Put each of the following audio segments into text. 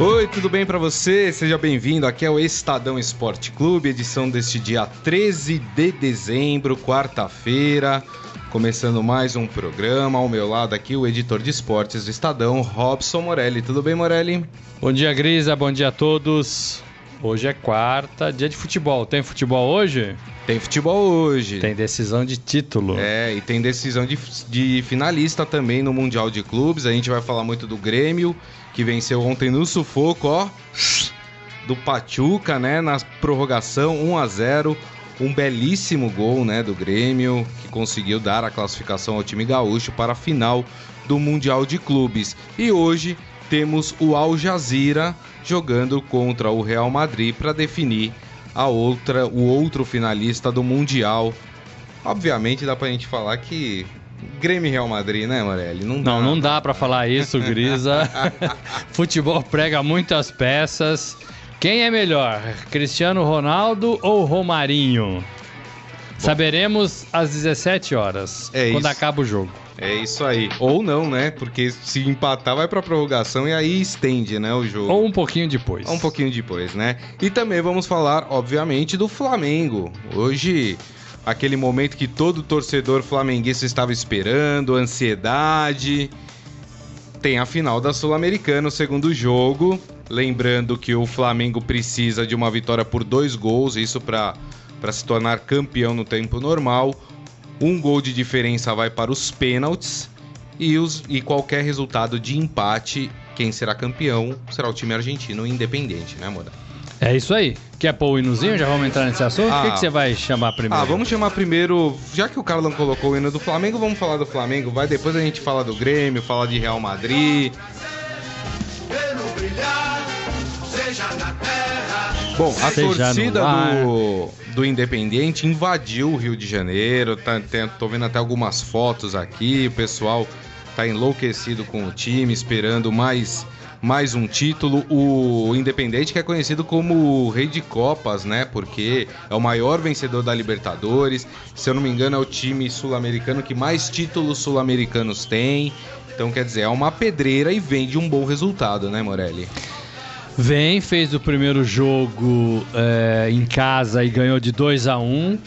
Oi, tudo bem para você? Seja bem-vindo. Aqui é o Estadão Esporte Clube, edição deste dia 13 de dezembro, quarta-feira. Começando mais um programa. Ao meu lado aqui, o editor de esportes do Estadão, Robson Morelli. Tudo bem, Morelli? Bom dia, Grisa. Bom dia a todos. Hoje é quarta, dia de futebol. Tem futebol hoje? Tem futebol hoje. Tem decisão de título. É, e tem decisão de, de finalista também no Mundial de Clubes. A gente vai falar muito do Grêmio, que venceu ontem no sufoco, ó. Do Pachuca, né? Na prorrogação, 1 a 0 um belíssimo gol né, do Grêmio, que conseguiu dar a classificação ao time gaúcho para a final do Mundial de Clubes. E hoje temos o Al Jazeera jogando contra o Real Madrid para definir a outra, o outro finalista do Mundial. Obviamente dá pra gente falar que Grêmio e Real Madrid, né, Morelli? Não, dá. não, não dá para falar isso, Grisa. Futebol prega muitas peças. Quem é melhor, Cristiano Ronaldo ou Romarinho? Saberemos às 17 horas, é quando isso. acaba o jogo. É isso aí. Ou não, né? Porque se empatar vai pra prorrogação e aí estende, né, o jogo. Ou um pouquinho depois. Ou um pouquinho depois, né? E também vamos falar, obviamente, do Flamengo. Hoje, aquele momento que todo torcedor flamenguista estava esperando, ansiedade. Tem a final da Sul-Americana, o segundo jogo. Lembrando que o Flamengo precisa de uma vitória por dois gols, isso para se tornar campeão no tempo normal. Um gol de diferença vai para os pênaltis e, os, e qualquer resultado de empate, quem será campeão será o time argentino independente, né, Moda? É isso aí. Quer pôr o hinozinho? Já vamos entrar nesse assunto? Ah, o que, que, você vai chamar primeiro? Ah, vamos chamar primeiro. Já que o Carlão colocou o hino do Flamengo, vamos falar do Flamengo. Vai depois a gente fala do Grêmio, fala de Real Madrid. Bom, a torcida do, do Independente invadiu o Rio de Janeiro. Tá, tem, tô vendo até algumas fotos aqui. O pessoal tá enlouquecido com o time, esperando mais, mais um título. O Independente que é conhecido como o Rei de Copas, né? Porque é o maior vencedor da Libertadores. Se eu não me engano, é o time sul-americano que mais títulos sul-americanos tem. Então, quer dizer, é uma pedreira e vem de um bom resultado, né, Morelli? Vem, fez o primeiro jogo é, em casa e ganhou de 2 a 1 um,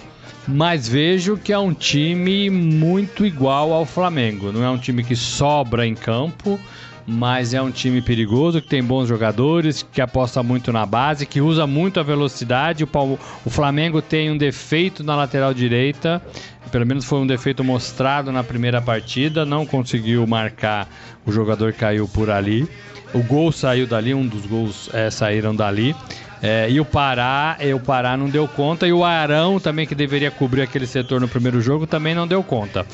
mas vejo que é um time muito igual ao Flamengo. Não é um time que sobra em campo, mas é um time perigoso, que tem bons jogadores, que aposta muito na base, que usa muito a velocidade. O, o Flamengo tem um defeito na lateral direita, pelo menos foi um defeito mostrado na primeira partida, não conseguiu marcar, o jogador caiu por ali. O gol saiu dali, um dos gols é, saíram dali. É, e o Pará, e o Pará não deu conta. E o Arão também, que deveria cobrir aquele setor no primeiro jogo, também não deu conta.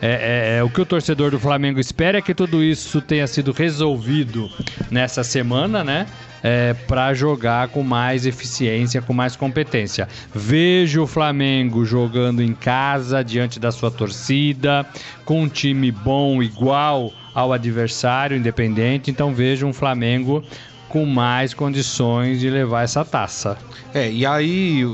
É, é, é, o que o torcedor do Flamengo espera é que tudo isso tenha sido resolvido nessa semana, né? É, para jogar com mais eficiência, com mais competência. Vejo o Flamengo jogando em casa, diante da sua torcida, com um time bom, igual ao adversário independente, então vejo um Flamengo com mais condições de levar essa taça. É, e aí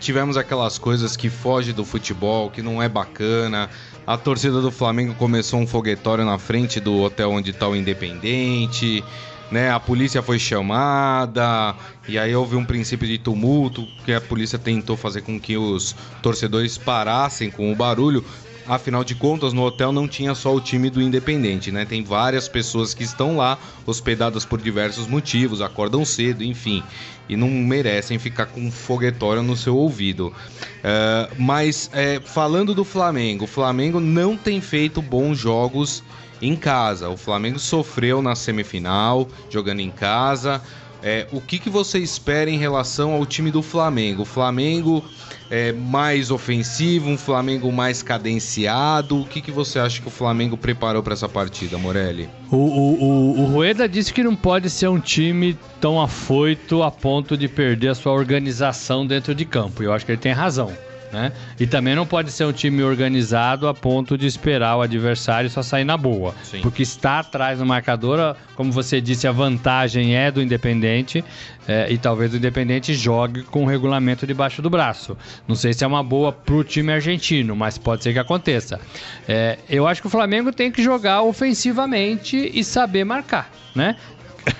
tivemos aquelas coisas que fogem do futebol, que não é bacana. A torcida do Flamengo começou um foguetório na frente do hotel onde está o Independente. Né, a polícia foi chamada e aí houve um princípio de tumulto que a polícia tentou fazer com que os torcedores parassem com o barulho, Afinal de contas, no hotel não tinha só o time do Independente, né? Tem várias pessoas que estão lá, hospedadas por diversos motivos, acordam cedo, enfim, e não merecem ficar com um foguetório no seu ouvido. Uh, mas é, falando do Flamengo, o Flamengo não tem feito bons jogos em casa. O Flamengo sofreu na semifinal, jogando em casa. É, o que, que você espera em relação ao time do Flamengo? O Flamengo é, mais ofensivo, um Flamengo mais cadenciado? O que, que você acha que o Flamengo preparou para essa partida, Morelli? O, o, o, o Rueda disse que não pode ser um time tão afoito a ponto de perder a sua organização dentro de campo. Eu acho que ele tem razão. Né? E também não pode ser um time organizado a ponto de esperar o adversário só sair na boa. Sim. Porque está atrás no marcador, como você disse, a vantagem é do Independente é, e talvez o Independente jogue com o regulamento debaixo do braço. Não sei se é uma boa pro time argentino, mas pode ser que aconteça. É, eu acho que o Flamengo tem que jogar ofensivamente e saber marcar. Né?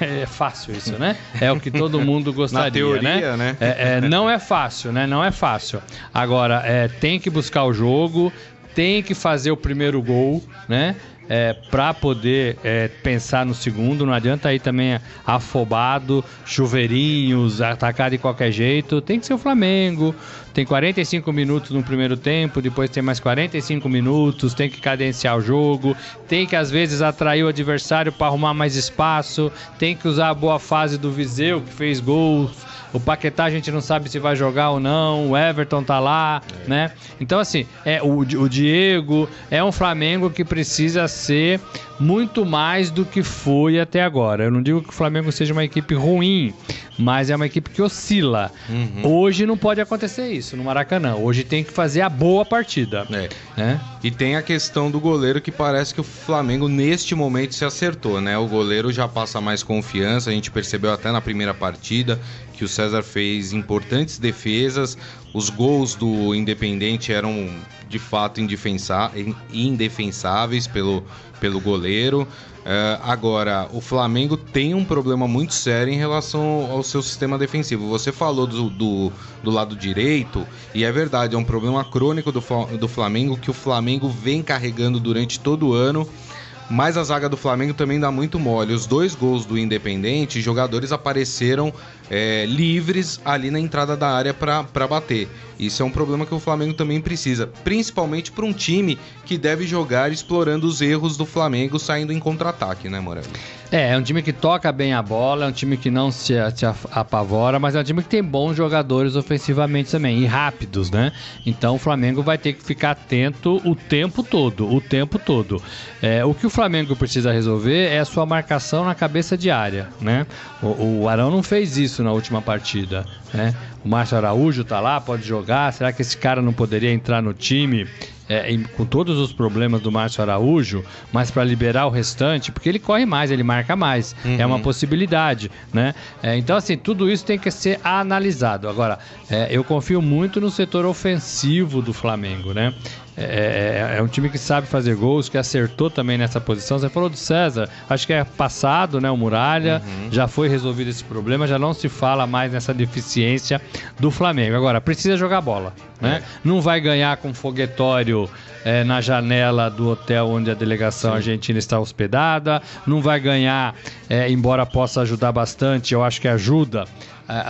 É fácil isso, né? É o que todo mundo gostaria, Na teoria, né? né? É, é, não é fácil, né? Não é fácil. Agora, é, tem que buscar o jogo, tem que fazer o primeiro gol, né? é, para poder é, pensar no segundo. Não adianta aí também afobado, chuveirinhos, atacar de qualquer jeito. Tem que ser o Flamengo. Tem 45 minutos no primeiro tempo, depois tem mais 45 minutos, tem que cadenciar o jogo, tem que às vezes atrair o adversário para arrumar mais espaço, tem que usar a boa fase do Viseu, que fez gols o Paquetá a gente não sabe se vai jogar ou não. O Everton tá lá, é. né? Então, assim, é o, o Diego é um Flamengo que precisa ser muito mais do que foi até agora. Eu não digo que o Flamengo seja uma equipe ruim, mas é uma equipe que oscila. Uhum. Hoje não pode acontecer isso no Maracanã. Hoje tem que fazer a boa partida. É. Né? E tem a questão do goleiro que parece que o Flamengo neste momento se acertou, né? O goleiro já passa mais confiança. A gente percebeu até na primeira partida que o César fez importantes defesas. Os gols do Independente eram de fato indefensáveis pelo, pelo goleiro. Uh, agora, o Flamengo tem um problema muito sério em relação ao seu sistema defensivo. Você falou do, do, do, lado direito, e é verdade, é um problema crônico do, do Flamengo que o Flamengo vem carregando durante todo o ano mas a zaga do Flamengo também dá muito mole. Os dois gols do Independente, jogadores apareceram é, livres ali na entrada da área para bater. Isso é um problema que o Flamengo também precisa, principalmente para um time que deve jogar explorando os erros do Flamengo saindo em contra-ataque, né, Moreno? É, é um time que toca bem a bola, é um time que não se, se apavora, mas é um time que tem bons jogadores ofensivamente também, e rápidos, né? Então o Flamengo vai ter que ficar atento o tempo todo, o tempo todo. É, o que o Flamengo precisa resolver é a sua marcação na cabeça de área, né? O, o Arão não fez isso na última partida, né? O Márcio Araújo tá lá, pode jogar, será que esse cara não poderia entrar no time é, em, com todos os problemas do Márcio Araújo, mas para liberar o restante, porque ele corre mais, ele marca mais. Uhum. É uma uhum. possibilidade, né? É, então, assim, tudo isso tem que ser analisado. Agora, é, eu confio muito no setor ofensivo do Flamengo, né? É, é, é, um time que sabe fazer gols, que acertou também nessa posição. Você falou do César, acho que é passado, né? O Muralha, uhum. já foi resolvido esse problema, já não se fala mais nessa deficiência do Flamengo. Agora, precisa jogar bola, né? É. Não vai ganhar com foguetório é, na janela do hotel onde a delegação Sim. argentina está hospedada, não vai ganhar, é, embora possa ajudar bastante, eu acho que ajuda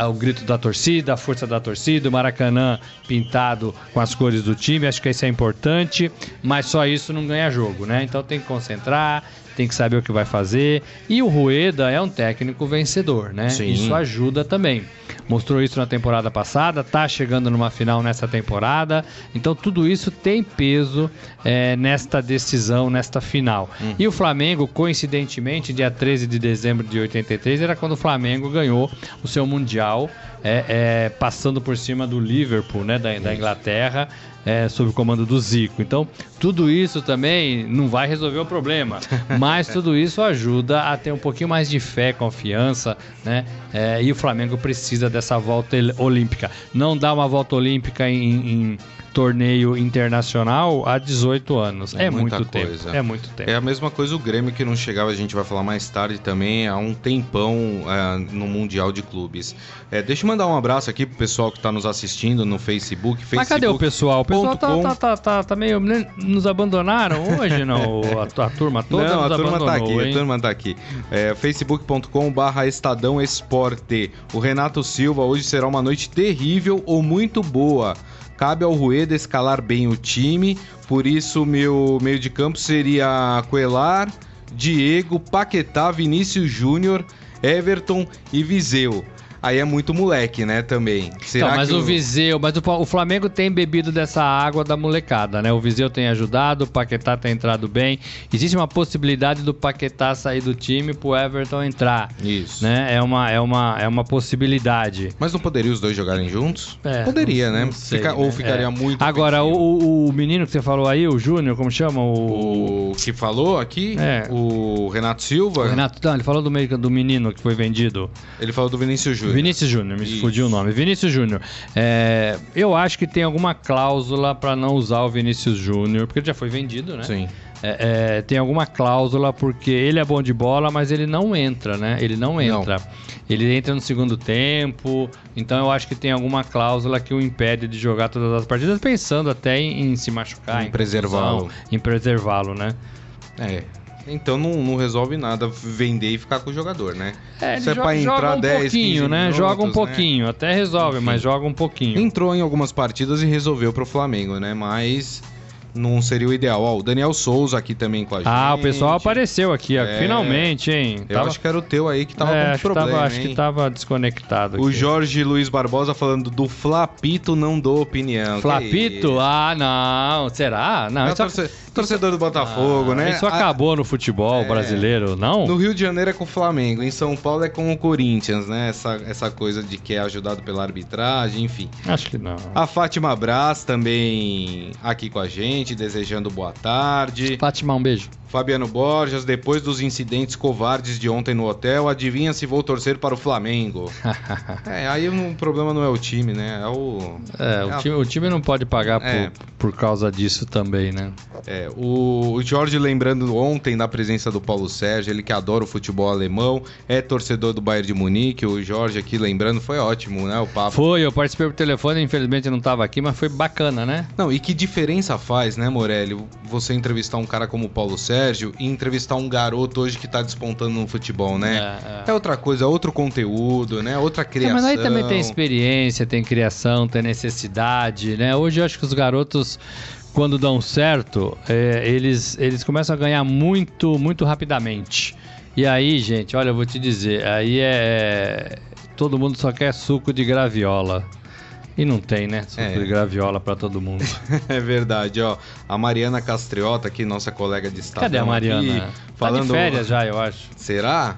o grito da torcida, a força da torcida, o Maracanã pintado com as cores do time, acho que isso é importante, mas só isso não ganha jogo, né? Então tem que concentrar, tem que saber o que vai fazer. E o Rueda é um técnico vencedor, né? Sim. Isso ajuda também. Mostrou isso na temporada passada, tá chegando numa final nessa temporada. Então tudo isso tem peso é, nesta decisão, nesta final. Hum. E o Flamengo, coincidentemente, dia 13 de dezembro de 83, era quando o Flamengo ganhou o seu Mundial, é, é, passando por cima do Liverpool, né, da, da Inglaterra é, sob o comando do Zico. Então, tudo isso também não vai resolver o problema, mas tudo isso ajuda a ter um pouquinho mais de fé, confiança, né? É, e o Flamengo precisa dessa volta olímpica. Não dá uma volta olímpica em, em torneio internacional há 18 anos. É, é muito coisa. tempo. É muito tempo. É a mesma coisa o Grêmio que não chegava, a gente vai falar mais tarde também, há um tempão é, no Mundial de Clubes. É, deixa eu mandar um abraço aqui pro pessoal que está nos assistindo no Facebook. Facebook Mas cadê o pessoal? O pessoal tá, tá, tá, tá, tá meio. Né, nos abandonaram hoje, não? A, a turma toda não, a turma tá aqui, hein? a turma tá aqui. É, facebook.com/barra Estadão Esporte. O Renato Silva hoje será uma noite terrível ou muito boa. Cabe ao Rueda escalar bem o time, por isso meu meio de campo seria Coelar, Diego, Paquetá, Vinícius Júnior, Everton e Viseu. Aí é muito moleque, né, também. Será então, mas o Viseu, mas o, Flamengo tem bebido dessa água da molecada, né? O Viseu tem ajudado, o Paquetá tem entrado bem. Existe uma possibilidade do Paquetá sair do time pro Everton entrar. Isso. Né? É uma, é uma, é uma possibilidade. Mas não poderia os dois jogarem juntos? É, Poderia, não, né? Não sei, Fica, né? Ou ficaria é. muito. Agora, o, o, menino que você falou aí, o Júnior, como chama? O... o que falou aqui? É. O Renato Silva? O Renato, não, ele falou do, meio, do menino que foi vendido. Ele falou do Vinícius Júnior. Vinícius Júnior, me fugiu o nome. Vinícius Júnior. É, eu acho que tem alguma cláusula para não usar o Vinícius Júnior, porque ele já foi vendido, né? Sim. É, é, tem alguma cláusula porque ele é bom de bola, mas ele não entra, né? Ele não entra. Não. Ele entra no segundo tempo, então eu acho que tem alguma cláusula que o impede de jogar todas as partidas, pensando até em, em se machucar, em, em preservá-lo, em preservá-lo, né? É. Então não, não, resolve nada vender e ficar com o jogador, né? É, Isso é para entrar um 10, pouquinho, né? Minutos, joga um né? pouquinho, né? até resolve, Enfim. mas joga um pouquinho. Entrou em algumas partidas e resolveu pro Flamengo, né? Mas não seria o ideal. Ó, o Daniel Souza aqui também com a gente. Ah, o pessoal apareceu aqui, é... finalmente, hein? Eu tava... acho que era o teu aí que tava é, com problema, tava, Acho que tava desconectado. O Jorge Luiz Barbosa falando do Flapito não dou opinião. Flapito? Ah, não. Será? Não, isso... torce... torcedor do Botafogo, ah, né? Isso acabou a... no futebol é... brasileiro, não? No Rio de Janeiro é com o Flamengo, em São Paulo é com o Corinthians, né? Essa, essa coisa de que é ajudado pela arbitragem, enfim. Acho que não. A Fátima Brás também aqui com a gente desejando boa tarde. Fátima, um beijo. Fabiano Borges, depois dos incidentes covardes de ontem no hotel, adivinha se vou torcer para o Flamengo. é, aí o problema não é o time, né? É o. É, o, é time, a... o time não pode pagar é. por, por causa disso também, né? É, o, o Jorge lembrando ontem da presença do Paulo Sérgio, ele que adora o futebol alemão, é torcedor do Bayern de Munique. O Jorge aqui lembrando, foi ótimo, né? O papo. Foi, eu participei por telefone, infelizmente não estava aqui, mas foi bacana, né? Não, e que diferença faz, né, Morelli? Você entrevistar um cara como o Paulo Sérgio e entrevistar um garoto hoje que tá despontando no futebol, né? É, é. é outra coisa, outro conteúdo, né? Outra criação. mas aí também tem experiência, tem criação, tem necessidade, né? Hoje eu acho que os garotos quando dão certo, é, eles, eles começam a ganhar muito, muito rapidamente. E aí, gente, olha, eu vou te dizer, aí é. Todo mundo só quer suco de graviola. E não tem, né? Suco é. de graviola para todo mundo. é verdade, ó. A Mariana Castriota, aqui, nossa colega de estado. Cadê a Mariana? Aqui, falando... Tá de férias já, eu acho. Será?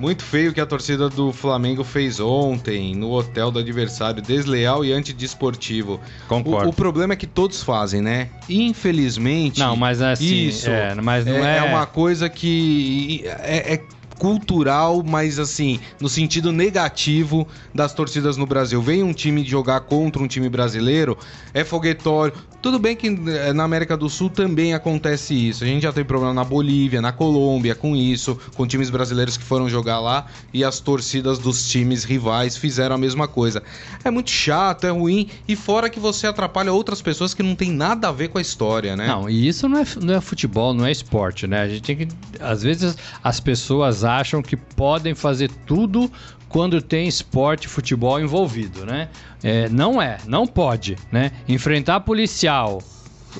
Muito feio que a torcida do Flamengo fez ontem no hotel do adversário, desleal e antidesportivo. Concordo. O, o problema é que todos fazem, né? Infelizmente. Não, mas é assim, isso é, mas não é, é... é uma coisa que é, é cultural, mas assim, no sentido negativo das torcidas no Brasil. Vem um time jogar contra um time brasileiro, é foguetório. Tudo bem que eh, na América do Sul também acontece isso. A gente já tem problema na Bolívia, na Colômbia com isso, com times brasileiros que foram jogar lá e as torcidas dos times rivais fizeram a mesma coisa. É muito chato, é ruim e fora que você atrapalha outras pessoas que não tem nada a ver com a história, né? Não, e isso não é, não é futebol, não é esporte, né? A gente tem que. Às vezes as pessoas acham que podem fazer tudo quando tem esporte, futebol envolvido, né? É, não é, não pode, né? Enfrentar policial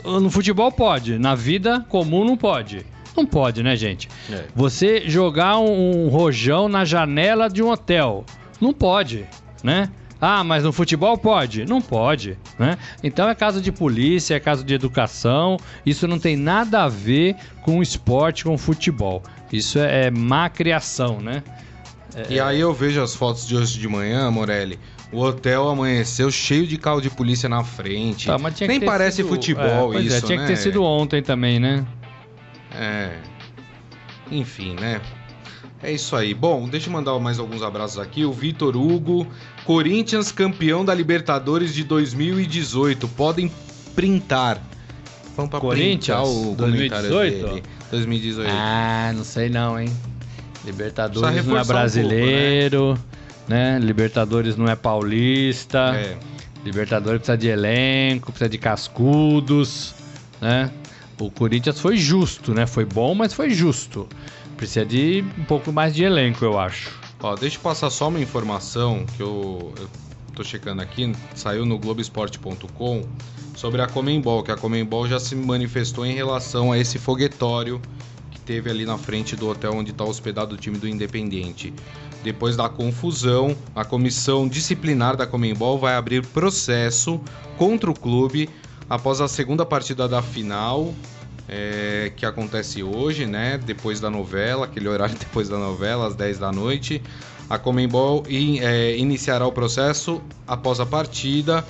no futebol pode, na vida comum não pode. Não pode, né, gente? É. Você jogar um, um rojão na janela de um hotel, não pode, né? Ah, mas no futebol pode? Não pode, né? Então é caso de polícia, é caso de educação. Isso não tem nada a ver com esporte, com futebol. Isso é, é má criação, né? É... E aí eu vejo as fotos de hoje de manhã, Morelli. O hotel amanheceu cheio de carro de polícia na frente. Tá, Nem parece sido... futebol é, isso, é, tinha né? que ter sido ontem também, né? É. Enfim, né? É isso aí. Bom, deixa eu mandar mais alguns abraços aqui. O Vitor Hugo, Corinthians campeão da Libertadores de 2018. Podem printar. Vamos pra Corinthians, o 2018? 2018. Ah, não sei não, hein? Libertadores não é brasileiro, um pouco, né? né? Libertadores não é paulista. É. Libertadores precisa de elenco, precisa de cascudos, né? O Corinthians foi justo, né? Foi bom, mas foi justo. Precisa de um pouco mais de elenco, eu acho. Ó, deixa eu passar só uma informação que eu, eu tô checando aqui, saiu no Globoesporte.com sobre a Comembol, que a Comembol já se manifestou em relação a esse foguetório teve ali na frente do hotel onde está hospedado o time do Independiente. Depois da confusão, a comissão disciplinar da Comembol vai abrir processo contra o clube após a segunda partida da final, é, que acontece hoje, né? Depois da novela, aquele horário depois da novela, às 10 da noite. A Comembol in, é, iniciará o processo após a partida.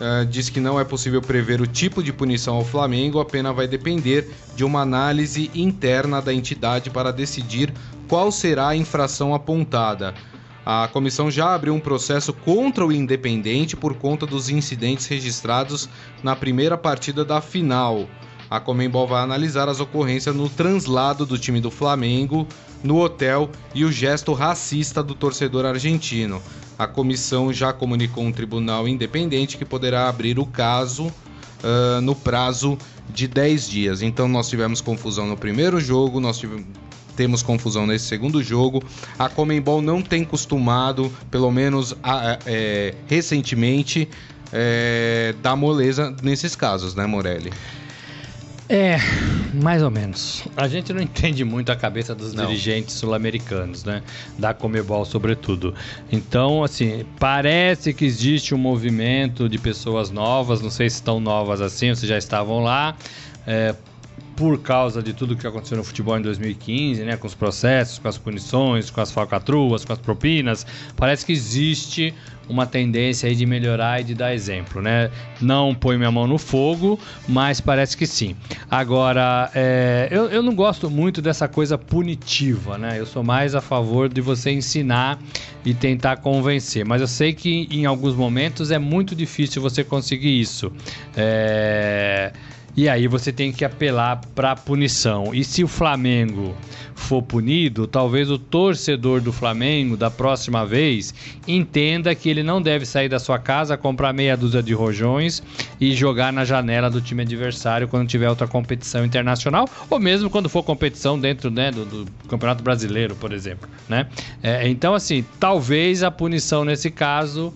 É, diz que não é possível prever o tipo de punição ao Flamengo, a pena vai depender de uma análise interna da entidade para decidir qual será a infração apontada. A comissão já abriu um processo contra o Independente por conta dos incidentes registrados na primeira partida da final. A Comembol vai analisar as ocorrências no translado do time do Flamengo no hotel e o gesto racista do torcedor argentino. A comissão já comunicou um tribunal independente que poderá abrir o caso uh, no prazo de 10 dias. Então nós tivemos confusão no primeiro jogo, nós tivemos temos confusão nesse segundo jogo. A Comembol não tem costumado, pelo menos é, recentemente, é, dar moleza nesses casos, né, Morelli? É, mais ou menos. A gente não entende muito a cabeça dos não. dirigentes sul-americanos, né? Da Comebol, sobretudo. Então, assim, parece que existe um movimento de pessoas novas, não sei se estão novas assim, ou se já estavam lá. É, por causa de tudo que aconteceu no futebol em 2015, né, com os processos, com as punições, com as falcatruas, com as propinas, parece que existe uma tendência aí de melhorar e de dar exemplo, né? Não põe minha mão no fogo, mas parece que sim. Agora, é, eu, eu não gosto muito dessa coisa punitiva, né? Eu sou mais a favor de você ensinar e tentar convencer, mas eu sei que em alguns momentos é muito difícil você conseguir isso. É e aí você tem que apelar para punição. E se o Flamengo for punido, talvez o torcedor do Flamengo da próxima vez entenda que ele não deve sair da sua casa, comprar meia dúzia de rojões e jogar na janela do time adversário quando tiver outra competição internacional, ou mesmo quando for competição dentro né, do, do Campeonato Brasileiro, por exemplo. Né? É, então, assim, talvez a punição nesse caso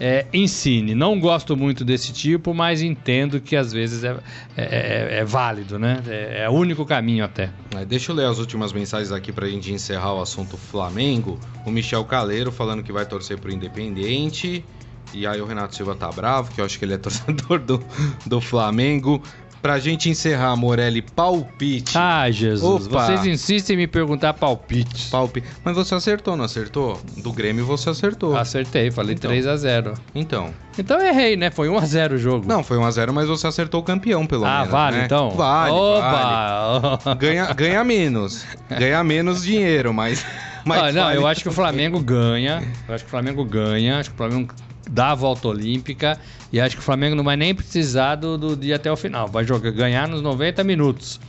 é, ensine. Não gosto muito desse tipo, mas entendo que às vezes é, é, é, é válido, né? É, é, o único caminho até. É, deixa eu ler as últimas mensagens aqui para a gente encerrar o assunto Flamengo. O Michel Caleiro falando que vai torcer pro Independente. E aí o Renato Silva tá bravo, que eu acho que ele é torcedor do, do Flamengo. Pra gente encerrar, Morelli, palpite. Ah, Jesus. Opa. Vocês insistem em me perguntar palpite. Palpite. Mas você acertou, não acertou? Do Grêmio você acertou. Acertei, falei então. 3 a 0 Então. Então eu errei, né? Foi 1 a 0 o jogo. Não, foi 1 a 0 mas você acertou o campeão, pelo ah, menos. Ah, vale né? então? Vale, Oba. vale. Ganha, ganha menos. Ganha menos dinheiro, mas... mas ah, não, vale eu acho que o Flamengo ganha. Eu acho que o Flamengo ganha. Acho que o Flamengo dá a volta olímpica e acho que o Flamengo não vai nem precisar do, do dia até o final. Vai jogar, ganhar nos 90 minutos.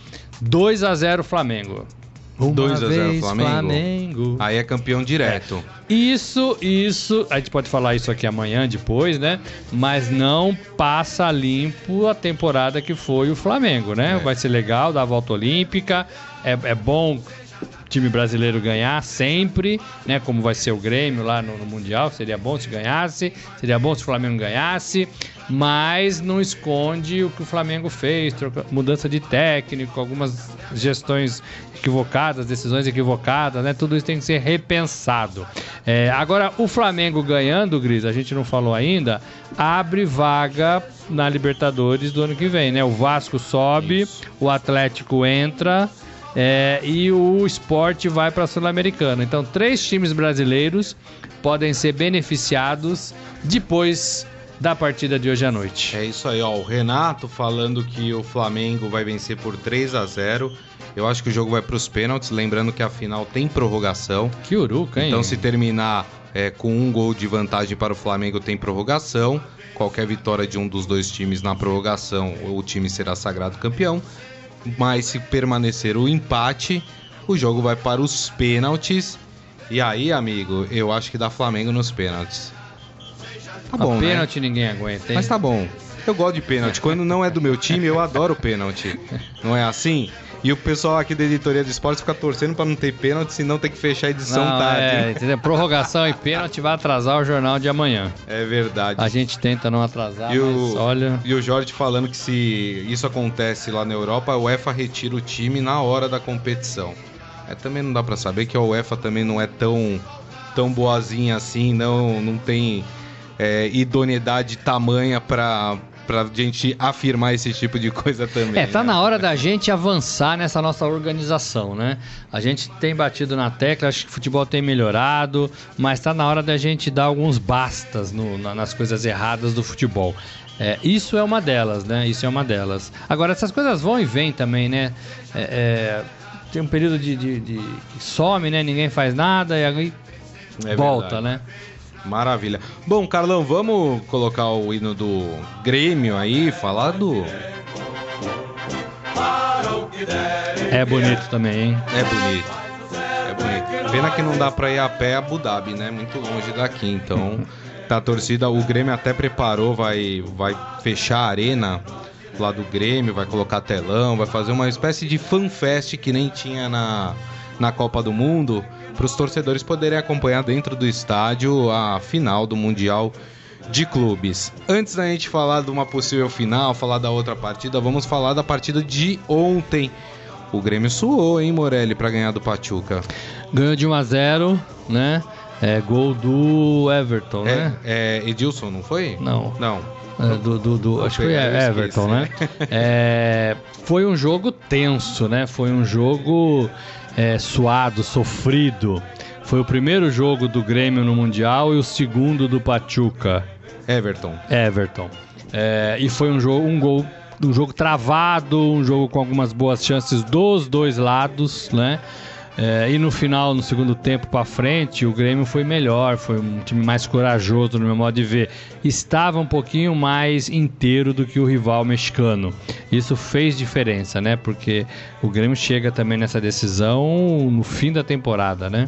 2 a 0 Flamengo. 2 a 0 Flamengo. Flamengo. Aí é campeão direto. É. Isso, isso, a gente pode falar isso aqui amanhã, depois, né? Mas não passa limpo a temporada que foi o Flamengo, né? É. Vai ser legal, dar a volta olímpica. É, é bom time brasileiro ganhar sempre, né? Como vai ser o Grêmio lá no, no, Mundial. Seria bom se ganhasse, seria bom se o Flamengo ganhasse, mas não esconde o que o Flamengo fez, troca, mudança de técnico, algumas gestões equivocadas, decisões equivocadas, né? Tudo isso tem que ser repensado. É, agora, o Flamengo ganhando, Gris, a gente não falou ainda, abre vaga na Libertadores do ano que vem, né? O Vasco sobe, isso. o Atlético entra. É, e o esporte vai para a Sul-Americana. Então, três times brasileiros podem ser beneficiados depois da partida de hoje à noite. É isso aí, ó. O Renato falando que o Flamengo vai vencer por 3 a 0 eu acho que o jogo vai para os pênaltis, lembrando que a final tem prorrogação. Que uruca, hein? Então, se terminar é, com um gol de vantagem para o Flamengo, tem prorrogação. Qualquer vitória de um dos dois times na prorrogação, o time será sagrado campeão mas se permanecer o empate, o jogo vai para os pênaltis. E aí, amigo, eu acho que dá Flamengo nos pênaltis. Tá bom, a né? pênalti né? ninguém aguenta, hein? Mas tá bom. Eu gosto de pênalti. Quando não é do meu time, eu adoro pênalti. Não é assim? E o pessoal aqui da editoria de esportes fica torcendo para não ter pênalti, senão tem que fechar a edição Não, tarde. é, entendeu? Prorrogação e pênalti vai atrasar o jornal de amanhã. É verdade. A gente tenta não atrasar, E mas o, olha. e o Jorge falando que se isso acontece lá na Europa, a UEFA retira o time na hora da competição. É, também não dá pra saber que a UEFA também não é tão, tão boazinha assim, não, não tem é, idoneidade tamanha pra, pra gente afirmar esse tipo de coisa também. É, tá né? na hora da gente avançar nessa nossa organização, né? A gente tem batido na tecla, acho que o futebol tem melhorado, mas tá na hora da gente dar alguns bastas no- na- nas coisas erradas do futebol. É, isso é uma delas, né? Isso é uma delas. Agora, essas coisas vão e vêm também, né? É, é, tem um período de, de- de- que some, né? Ninguém faz nada e aí É volta, verdade. né? Maravilha. Bom, Carlão, vamos colocar o hino do Grêmio aí, falar do. É bonito também, hein? É bonito. É bonito. Pena que não dá pra ir a pé a Abu Dhabi, né? Muito longe daqui. Então, tá a torcida. O Grêmio até preparou, vai, vai fechar a arena lá do Grêmio, vai colocar telão, vai fazer uma espécie de fanfest que nem tinha na, na Copa do Mundo, para os torcedores poderem acompanhar dentro do estádio a final do Mundial de clubes. Antes da gente falar de uma possível final, falar da outra partida, vamos falar da partida de ontem. O Grêmio suou, hein, Morelli, para ganhar do Pachuca. Ganhou de 1 a 0 né? É gol do Everton, né? É, é Edilson, não foi? Não. Não. É, do, do- do- acho que foi Eu esqueci, Everton, né? É, foi um jogo tenso, né? Foi um jogo é, suado, sofrido. Foi o primeiro jogo do Grêmio no Mundial e o segundo do Pachuca, Everton. Everton. É, e foi um jogo, um gol, um jogo travado, um jogo com algumas boas chances dos dois lados, né? É, e no final, no segundo tempo para frente, o Grêmio foi melhor, foi um time mais corajoso no meu modo de ver. Estava um pouquinho mais inteiro do que o rival mexicano. Isso fez diferença, né? Porque o Grêmio chega também nessa decisão no fim da temporada, né?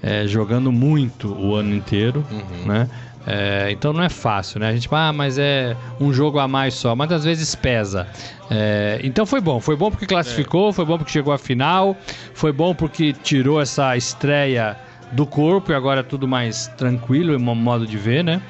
É, jogando muito o ano inteiro, né? É, então não é fácil, né? A gente fala, ah, mas é um jogo a mais só, mas às vezes pesa. É, então foi bom, foi bom porque classificou, foi bom porque chegou à final, foi bom porque tirou essa estreia do corpo e agora é tudo mais tranquilo, em modo de ver, né?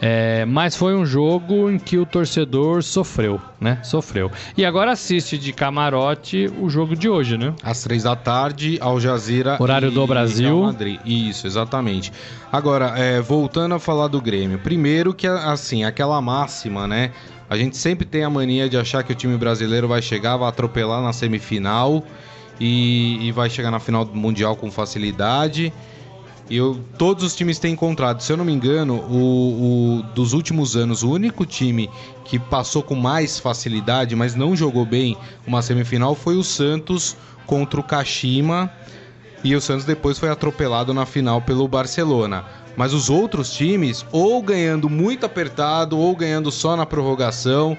É, mas foi um jogo em que o torcedor sofreu, né? Sofreu. E agora assiste de camarote o jogo de hoje, né? Às três da tarde, Al Jazeera Horário e do Brasil. Real Madrid. Isso, exatamente. Agora, é, voltando a falar do Grêmio. Primeiro que, assim, aquela máxima, né? A gente sempre tem a mania de achar que o time brasileiro vai chegar, vai atropelar na semifinal e, e vai chegar na final do Mundial com facilidade. Eu- todos os times têm encontrado. Se eu não me engano, o, o- dos últimos anos, o único time que passou com mais facilidade, mas não jogou bem uma semifinal, foi o Santos contra o Kashima. E o Santos depois foi atropelado na final pelo Barcelona. Mas os outros times, ou ganhando muito apertado, ou ganhando só na prorrogação.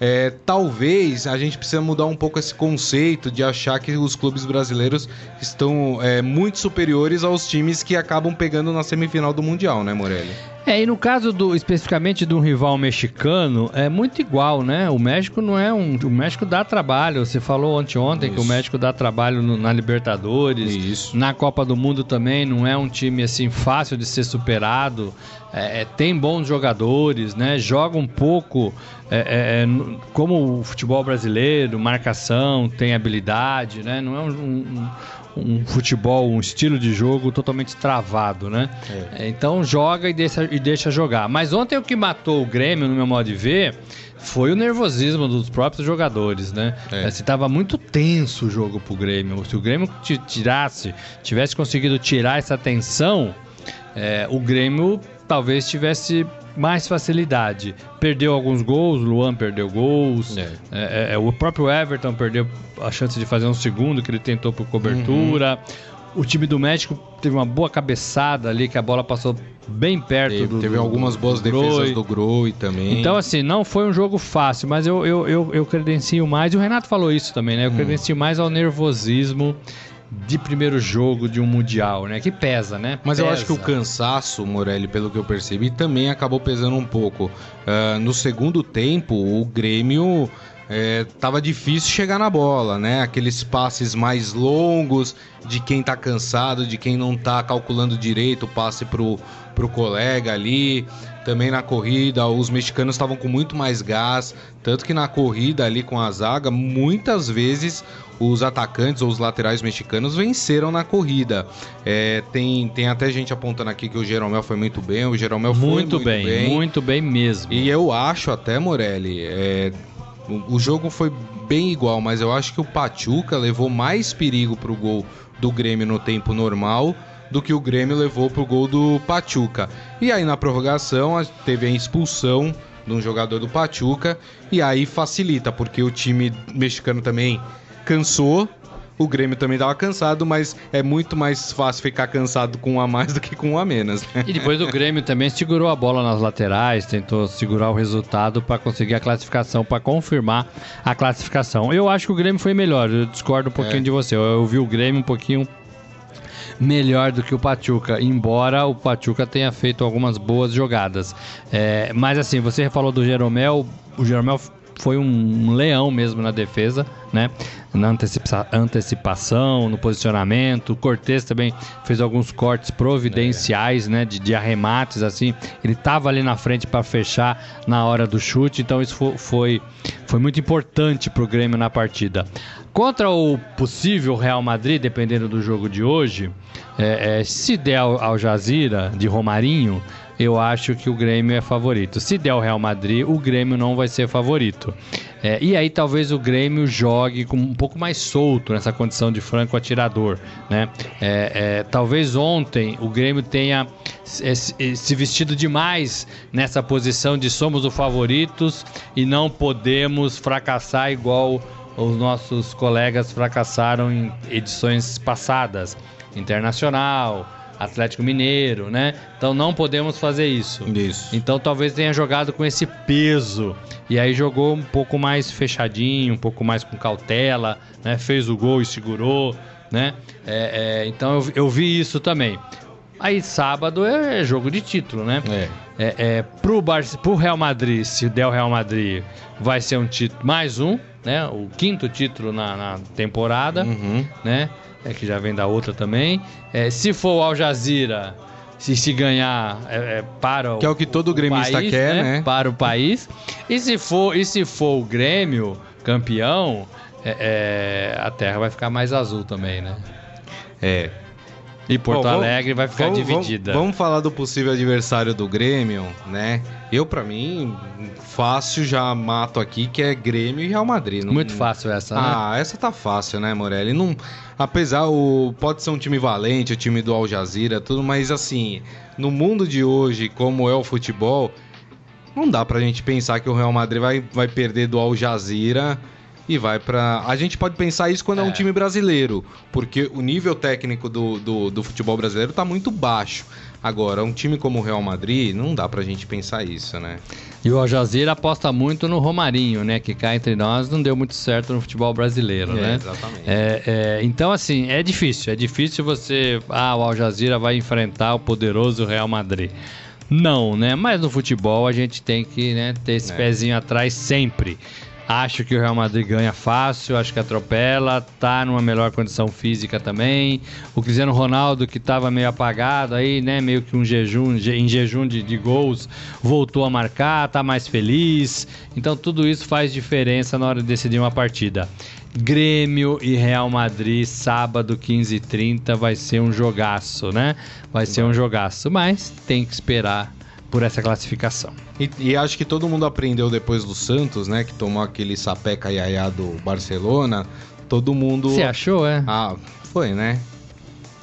É, talvez a gente precisa mudar um pouco esse conceito de achar que os clubes brasileiros estão é, muito superiores aos times que acabam pegando na semifinal do Mundial, né, Morelli? É, e no caso do especificamente de um rival mexicano, é muito igual, né? O México não é um. O México dá trabalho. Você falou anteontem que o. México dá trabalho no- na Libertadores. Isso. Na Copa do Mundo também não é um time assim fácil de ser superado. É, é, tem bons jogadores, né? Joga um pouco é, é, é, como o futebol brasileiro, marcação, tem habilidade, né? Não é um, um- um futebol, um estilo de jogo totalmente travado, né? É, Então joga e deixa, e deixa jogar. Mas ontem o que matou o Grêmio, no meu modo de ver, foi o nervosismo dos próprios jogadores, né? É. Se tava muito tenso o jogo pro Grêmio. Se o Grêmio ti- tirasse, tivesse conseguido tirar essa tensão, é, o Grêmio talvez tivesse mais facilidade. Perdeu alguns gols, Luan perdeu gols, É. é, é, o próprio Everton perdeu a chance de fazer um segundo que ele tentou por cobertura. O time do México teve uma boa cabeçada ali, que a bola passou bem perto Teve, do. teve do- algumas do- boas do defesas do Groi também. Então, assim, não foi um jogo fácil, mas eu, eu, eu, eu credencio mais, e o Renato falou isso também, né? Eu credencio mais ao nervosismo de primeiro jogo de um Mundial, né? Que pesa, né? Mas pesa. eu acho que o cansaço, Morelli, pelo que eu percebi, também acabou pesando um pouco. Uh, no segundo tempo, o Grêmio é, tava difícil chegar na bola, né? Aqueles passes mais longos de quem tá cansado, de quem não tá calculando direito o passe pro, pro colega ali. Também na corrida, os mexicanos estavam com muito mais gás, tanto que na corrida ali com a zaga, muitas vezes os atacantes ou os laterais mexicanos venceram na corrida. É, tem, tem até gente apontando aqui que o Jeromel foi muito bem, o Jeromel muito foi muito bem, bem. Muito bem mesmo. E eu acho até, Morelli, é, o jogo foi bem igual, mas eu acho que o Pachuca levou mais perigo pro gol do Grêmio no tempo normal do que o Grêmio levou pro gol do Pachuca. E aí na prorrogação teve a expulsão de um jogador do Pachuca e aí facilita, porque o time mexicano também cansou. O Grêmio também estava cansado, mas é muito mais fácil ficar cansado com um a mais do que com um a menos. Né? E depois o Grêmio também segurou a bola nas laterais, tentou segurar o resultado para conseguir a classificação, para confirmar a classificação. Eu acho que o Grêmio foi melhor, eu discordo um pouquinho é. de você. Eu, eu vi o Grêmio um pouquinho melhor do que o Pachuca, embora o Pachuca tenha feito algumas boas jogadas. É, mas assim, você falou do Jeromel, o Jeromel foi um leão mesmo na defesa, né? Na antecipa antecipação, no posicionamento. O Cortez também fez alguns cortes providenciais, é. né? De, de, arremates, assim. Ele estava ali na frente para fechar na hora do chute, então isso foi, foi, foi muito importante para o Grêmio na partida. Contra o possível Real Madrid, dependendo do jogo de hoje, é, é, se der ao, ao Jazira de Romarinho, eu acho que o Grêmio é favorito. Se der o Real Madrid, o Grêmio não vai ser favorito. É, e aí talvez o Grêmio jogue com um pouco mais solto nessa condição de franco atirador. Né? É, é, talvez ontem o Grêmio tenha se vestido demais nessa posição de somos os favoritos e não podemos fracassar igual os nossos colegas fracassaram em edições passadas. Internacional, Atlético Mineiro, né? Então não podemos fazer isso. Isso. Então talvez tenha jogado com esse peso. E aí jogou um pouco mais fechadinho, um pouco mais com cautela, né? Fez o gol e segurou, né? É, é, então eu, eu, vi isso também. Aí sábado é, jogo de título, né? É. É, é, pro, Bar pro Real Madrid, se der o Real Madrid, vai ser um título, mais um, né? O quinto título na, na temporada, uhum. né? É, que já vem da outra também. É, se for o Al Jazeera, se se ganhar é, é, para o que é o que todo o gremista país, quer, né? né? Para o país. E se for e se for o Grêmio campeão, é, é, a terra vai ficar mais azul também, né? É. E Porto Bom, Alegre vai ficar vamos, dividida. Vamos, vamos, falar do possível adversário do Grêmio, né? Eu, para mim, fácil já mato aqui que é Grêmio e Real Madrid. Não, Muito fácil essa, né? Ah, essa tá fácil, né, Morelli? Não, apesar, o, pode ser um time valente, o time do Al Jazeera, tudo, mas assim, no mundo de hoje, como é o futebol, não dá pra gente pensar que o Real Madrid vai, vai perder do Al Jazeera e vai para. A gente pode pensar isso quando é. é. um time brasileiro, porque o nível técnico do, do, do futebol brasileiro está muito baixo. Agora, um time como o Real Madrid, não dá pra gente pensar isso, né? E o Al Jazeera aposta muito no Romarinho, né? Que cá entre nós não deu muito certo no futebol brasileiro, é, né? Exatamente. É, é, então, assim, é difícil. É difícil você. Ah, o Al Jazeera vai enfrentar o poderoso Real Madrid. Não, né? Mas no futebol a gente tem que né, ter esse é. pezinho atrás sempre. Acho que o Real Madrid ganha fácil, acho que atropela, tá numa melhor condição física também. O Cristiano Ronaldo, que estava meio apagado aí, né, meio que um jejum, em jejum de, de gols, voltou a marcar, tá mais feliz. Então tudo isso faz diferença na hora de decidir uma partida. Grêmio e Real Madrid, sábado 15h30, vai ser um jogaço, né? Vai ser um jogaço, mas tem que esperar por essa classificação. E, e, acho que todo mundo aprendeu depois do Santos, né? Que tomou aquele sapeca iaiá do Barcelona. Todo mundo. Você achou, é? Ah, foi, né?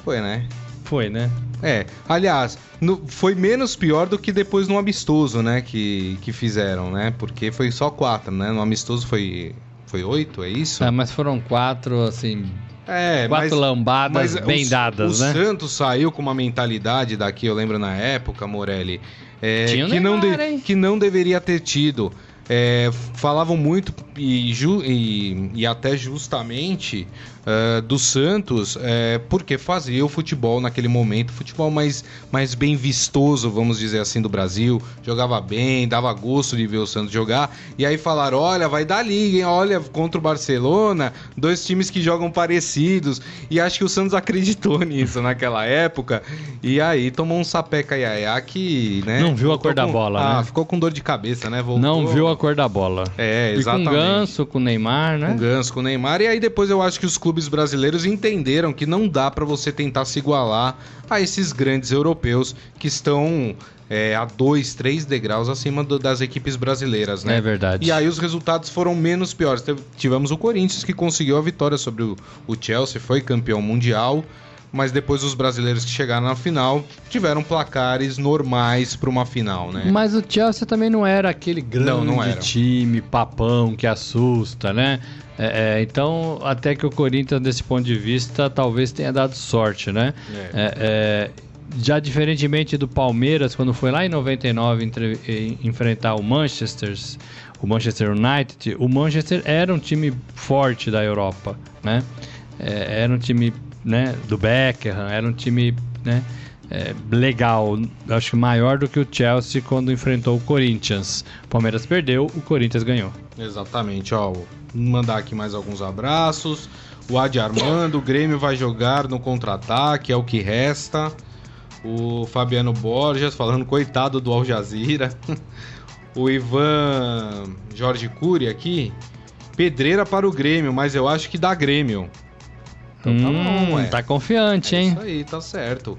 Foi, né? Foi, né? É. Aliás, no, foi menos pior do que depois no amistoso, né? Que, que fizeram, né? Porque foi só quatro, né? No amistoso foi, foi oito, é isso? É, mas foram quatro, assim, é, Quatro mas, lambadas mas bem o, dadas, o né? O Santos saiu com uma mentalidade daqui, eu lembro na época, Morelli, é, que, Neymar, não de, que não deveria ter tido. É, falavam muito e, ju, e, e, até justamente uh, do Santos, é, porque fazia o futebol naquele momento, futebol mais, mais bem vistoso, vamos dizer assim, do Brasil. Jogava bem, dava gosto de ver o Santos jogar. E aí falaram: olha, vai dar liga, hein? Olha, contra o Barcelona, dois times que jogam parecidos. E acho que o Santos acreditou nisso naquela época. E aí tomou um sapé caiaiá que, né? Não viu a cor da bola, ah, né? ficou com dor de cabeça, né? Voltou... Não viu a cor da bola. É, exatamente. E com Ganso, com Neymar, né? Com Ganso, com Neymar. E aí depois eu acho que os clubes brasileiros entenderam que não dá para você tentar se igualar a esses grandes europeus que estão é, a dois, três degraus acima do, das equipes brasileiras, né? É verdade. E aí os resultados foram menos piores. Tivemos o Corinthians que conseguiu a vitória sobre o, o Chelsea, foi campeão mundial mas depois os brasileiros que chegaram na final tiveram placares normais para uma final, né? Mas o Chelsea também não era aquele grande não, não era. time, papão que assusta, né? É, é, então, até que o Corinthians, desse ponto de vista, talvez tenha dado sorte, né? É. é, é já diferentemente do Palmeiras, quando foi lá em 99 entre, enfrentar o Manchester, o Manchester United, o Manchester era um time forte da Europa, né? Era um time né, do Beckham, era um time né, é, legal, acho que maior do que o Chelsea quando enfrentou o Corinthians. O Palmeiras perdeu, o Corinthians ganhou. Exatamente, ó, vou mandar aqui mais alguns abraços. O Adi Armando, o Grêmio vai jogar no contra-ataque, é o que resta. O Fabiano Borges falando, coitado do Al Jazeera. o Ivan Jorge Cury aqui, pedreira para o Grêmio, mas eu acho que dá Grêmio. Então tá hum, bom, ué. Tá confiante, é hein? Isso aí, tá certo.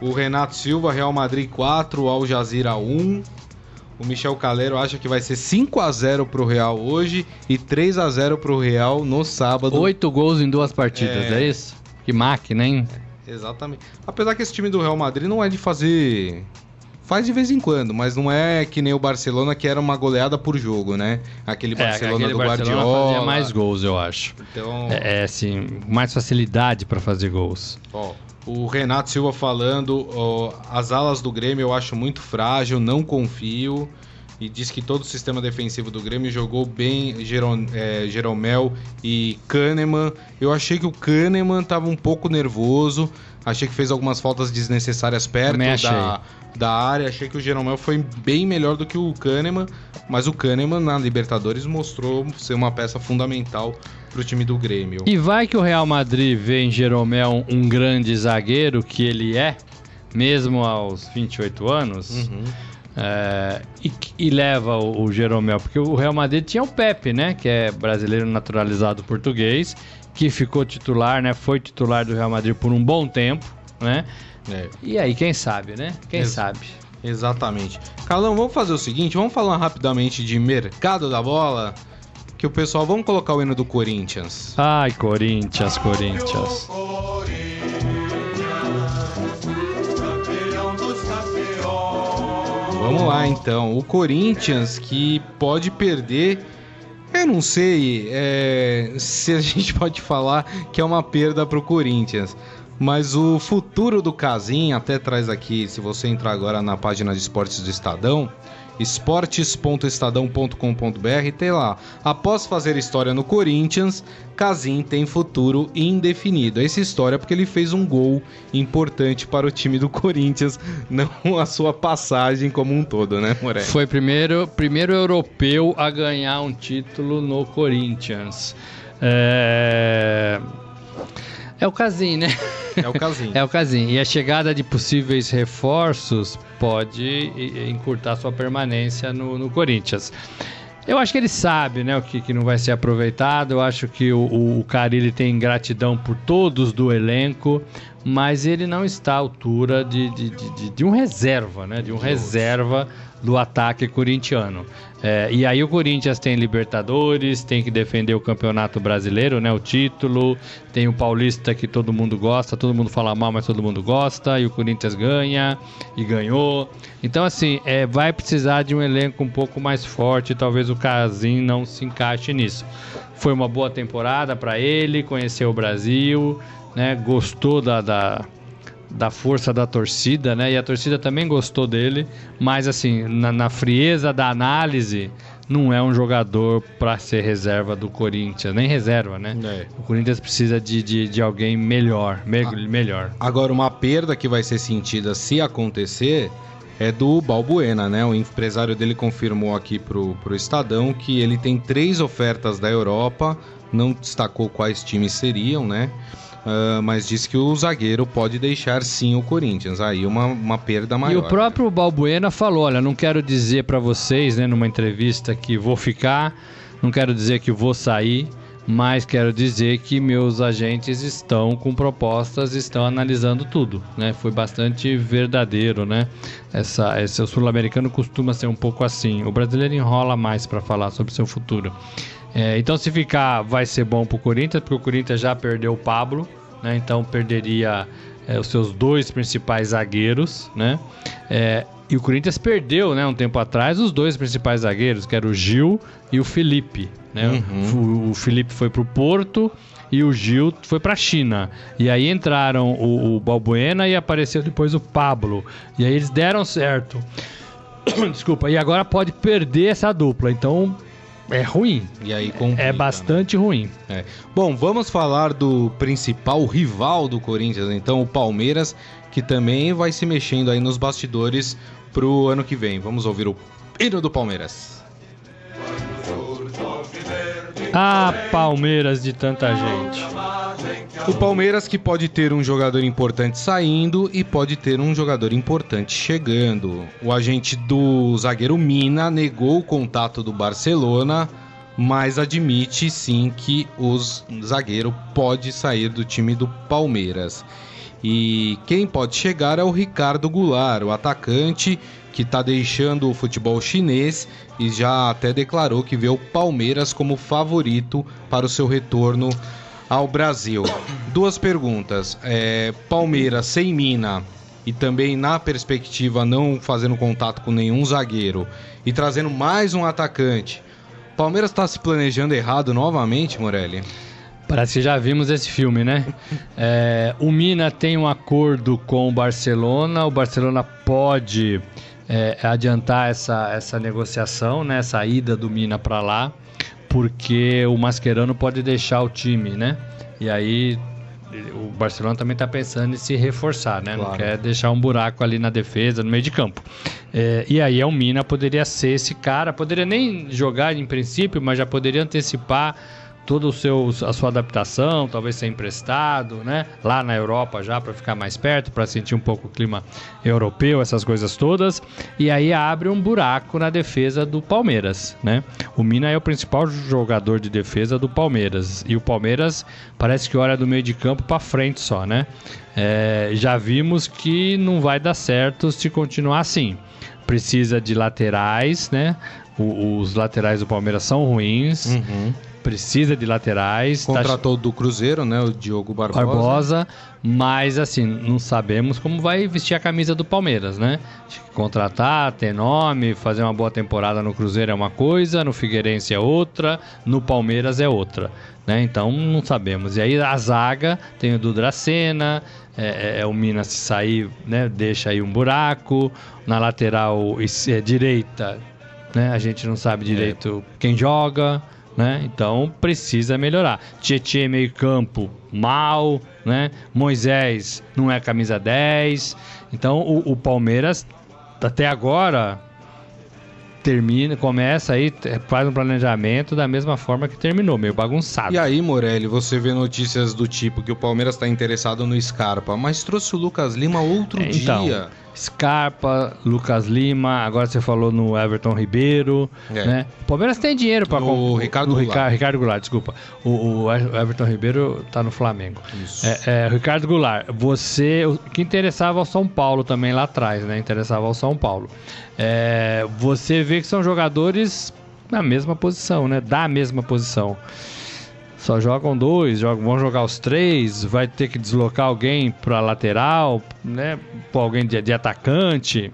O Renato Silva, Real Madrid 4, Al Jazeera 1. O Michel Calero acha que vai ser 5 a 0 pro Real hoje e 3 a 0 pro Real no sábado. Oito gols em duas partidas, é, é isso? Que máquina, hein? É, exatamente. Apesar que esse time do Real Madrid não é de fazer Faz de vez em quando, mas não é que nem o Barcelona que era uma goleada por jogo, né? Aquele Barcelona é, aquele do Barcelona Guardiola. fazia mais gols, eu acho. Então... É, é assim, mais facilidade para fazer gols. Ó, o Renato Silva falando, ó, as alas do Grêmio eu acho muito frágil, não confio. E diz que todo o sistema defensivo do Grêmio jogou bem Geron, é, Jeromel e Kahneman. Eu achei que o Kahneman estava um pouco nervoso. Achei que fez algumas faltas desnecessárias perto da, da área. Achei que o Jeromel foi bem melhor do que o Kahneman, mas o Kahneman na Libertadores mostrou ser uma peça fundamental para o time do Grêmio. E vai que o Real Madrid vê em Jeromel um, grande zagueiro, que ele é, mesmo aos 28 anos. Uhum. É, e, e, leva o, o Jeromel, porque o Real Madrid tinha o Pepe, né? Que é brasileiro naturalizado português, que ficou titular, né? Foi titular do Real Madrid por um bom tempo, né? É. E aí, quem sabe, né? Quem Ex sabe. Exatamente. Carlão, vamos fazer o seguinte, vamos falar rapidamente de mercado da bola. Que o pessoal, vamos colocar o hino do Corinthians. Ai, Corinthians, Corinthians. Vamos lá então. O Corinthians que pode perder. Eu não sei é, se a gente pode falar que é uma perda para o Corinthians. Mas o futuro do Casim, até traz aqui, se você entrar agora na página de esportes do Estadão, esportes.estadão.com.br, tem lá. Após fazer história no Corinthians, Casim tem futuro indefinido. Essa história é porque ele fez um gol importante para o time do Corinthians, não a sua passagem como um todo, né, Moré? Foi primeiro, primeiro europeu a ganhar um título no Corinthians. É... É o Casim, né? É o Casim. é o Casim. E a chegada de possíveis reforços pode encurtar sua permanência no, no Corinthians. Eu acho que ele sabe, né, o que, que não vai ser aproveitado. Eu acho que o, o, o Carilli tem gratidão por todos do elenco, mas ele não está à altura de, de, de, de um reserva, né? De um reserva do ataque corintiano. É, e aí o Corinthians tem Libertadores, tem que defender o Campeonato Brasileiro, né? O título, tem o Paulista que todo mundo gosta, todo mundo fala mal, mas todo mundo gosta, e o Corinthians ganha e ganhou. Então, assim, é, vai precisar de um elenco um pouco mais forte, talvez o Casim não se encaixe nisso. Foi uma boa temporada para ele, conheceu o Brasil, né? Gostou da, da da força da torcida, né? E a torcida também gostou dele, mas assim, na, na frieza da análise, não é um jogador para ser reserva do Corinthians, nem reserva, né? É. O Corinthians precisa de, de, de alguém melhor, me- Ah. melhor. Agora, uma perda que vai ser sentida se acontecer é do Balbuena, né? O empresário dele confirmou aqui pro, pro Estadão que ele tem três ofertas da Europa, não destacou quais times seriam, né? Ah, mas disse que o zagueiro pode deixar sim o Corinthians. Aí uma, uma perda maior. E o né? próprio Balbuena falou: olha, não quero dizer para vocês, né, numa entrevista que vou ficar, não quero dizer que vou sair, mas quero dizer que meus agentes estão com propostas, estão analisando tudo, né? Foi bastante verdadeiro, né? Essa, esse o sul-americano costuma ser um pouco assim. O brasileiro enrola mais para falar sobre seu futuro. É, então, se ficar, vai ser bom pro Corinthians, porque o Corinthians já perdeu o Pablo, né? Então perderia é, os seus dois principais zagueiros, né? É, e o Corinthians perdeu, né, um tempo atrás, os dois principais zagueiros, que era o Gil e o Felipe. Né? O, o Felipe foi pro Porto e o Gil foi pra China. E aí entraram o, o Balbuena e apareceu depois o Pablo. E aí eles deram certo. Desculpa, e agora pode perder essa dupla. Então é ruim. E aí complica, É né? bastante ruim. É. Bom, vamos falar do principal rival do Corinthians, então, o Palmeiras, que também vai se mexendo aí nos bastidores pro ano que vem. Vamos ouvir o hino do Palmeiras. Ah, Palmeiras de tanta gente. O Palmeiras que pode ter um jogador importante saindo e pode ter um jogador importante chegando. O agente do zagueiro Mina negou o contato do Barcelona, mas admite sim que o zagueiro pode sair do time do Palmeiras. E quem pode chegar é o Ricardo Goulart, o atacante que está deixando o futebol chinês e já até declarou que vê o Palmeiras como favorito para o seu retorno ao Brasil. Duas perguntas. É, Palmeiras sem mina e também na perspectiva não fazendo contato com nenhum zagueiro e trazendo mais um atacante. Palmeiras está se planejando errado novamente, Morelli? Parece que já vimos esse filme, né? É, o Mina tem um acordo com o Barcelona. O Barcelona pode é, adiantar essa, essa negociação, né? Essa ida do Mina para lá, porque o Mascherano pode deixar o time, né? E aí o Barcelona também está pensando em se reforçar, né? Não Claro. quer deixar um buraco ali na defesa, no meio de campo. É, e aí o Mina poderia ser esse cara, poderia nem jogar em princípio, mas já poderia antecipar toda o seu, a sua adaptação, talvez ser emprestado, né? Lá na Europa já para ficar mais perto, para sentir um pouco o clima europeu, essas coisas todas. E aí abre um buraco na defesa do Palmeiras, né? O Mina é o principal jogador de defesa do Palmeiras e o Palmeiras parece que olha do meio de campo para frente só, né? É, já vimos que não vai dar certo se continuar assim. Precisa de laterais, né? Os laterais do Palmeiras são ruins precisa de laterais. tá Contratou do Cruzeiro, né? O Diogo Barbosa. Barbosa, mas assim, não sabemos como vai vestir a camisa do Palmeiras, né? Contratar, ter nome, fazer uma boa temporada no Cruzeiro é uma coisa, no Figueirense é outra, no Palmeiras é outra, né? Então não sabemos. E aí a zaga tem o do Dracena, é, é- é o Minas se sair, né? Deixa aí um buraco. Na lateral é, direita, né? A gente não sabe direito quem joga, né? Então precisa melhorar. Tietê meio campo mal, né? Moisés não é camisa 10. Então o, o Palmeiras até agora termina, começa aí, faz um planejamento da mesma forma que terminou, meio bagunçado. E aí, Morelli, você vê notícias do tipo que o Palmeiras está interessado no Scarpa, mas trouxe o Lucas Lima outro Então, dia. Scarpa, Lucas Lima, agora você falou no Everton Ribeiro, É. né? O Palmeiras tem dinheiro para No Ricardo Goulart. Ricardo, Ricardo Goulart, desculpa. O, o Everton Ribeiro tá no Flamengo. Isso. É, é, Ricardo Goulart, você o que interessava ao São Paulo também lá atrás, né? Interessava ao São Paulo. É, você vê que são jogadores na mesma posição, né? Da mesma posição. Só jogam dois, jogam, vão jogar os três, vai ter que deslocar alguém para lateral, né? Pôr alguém de, de atacante.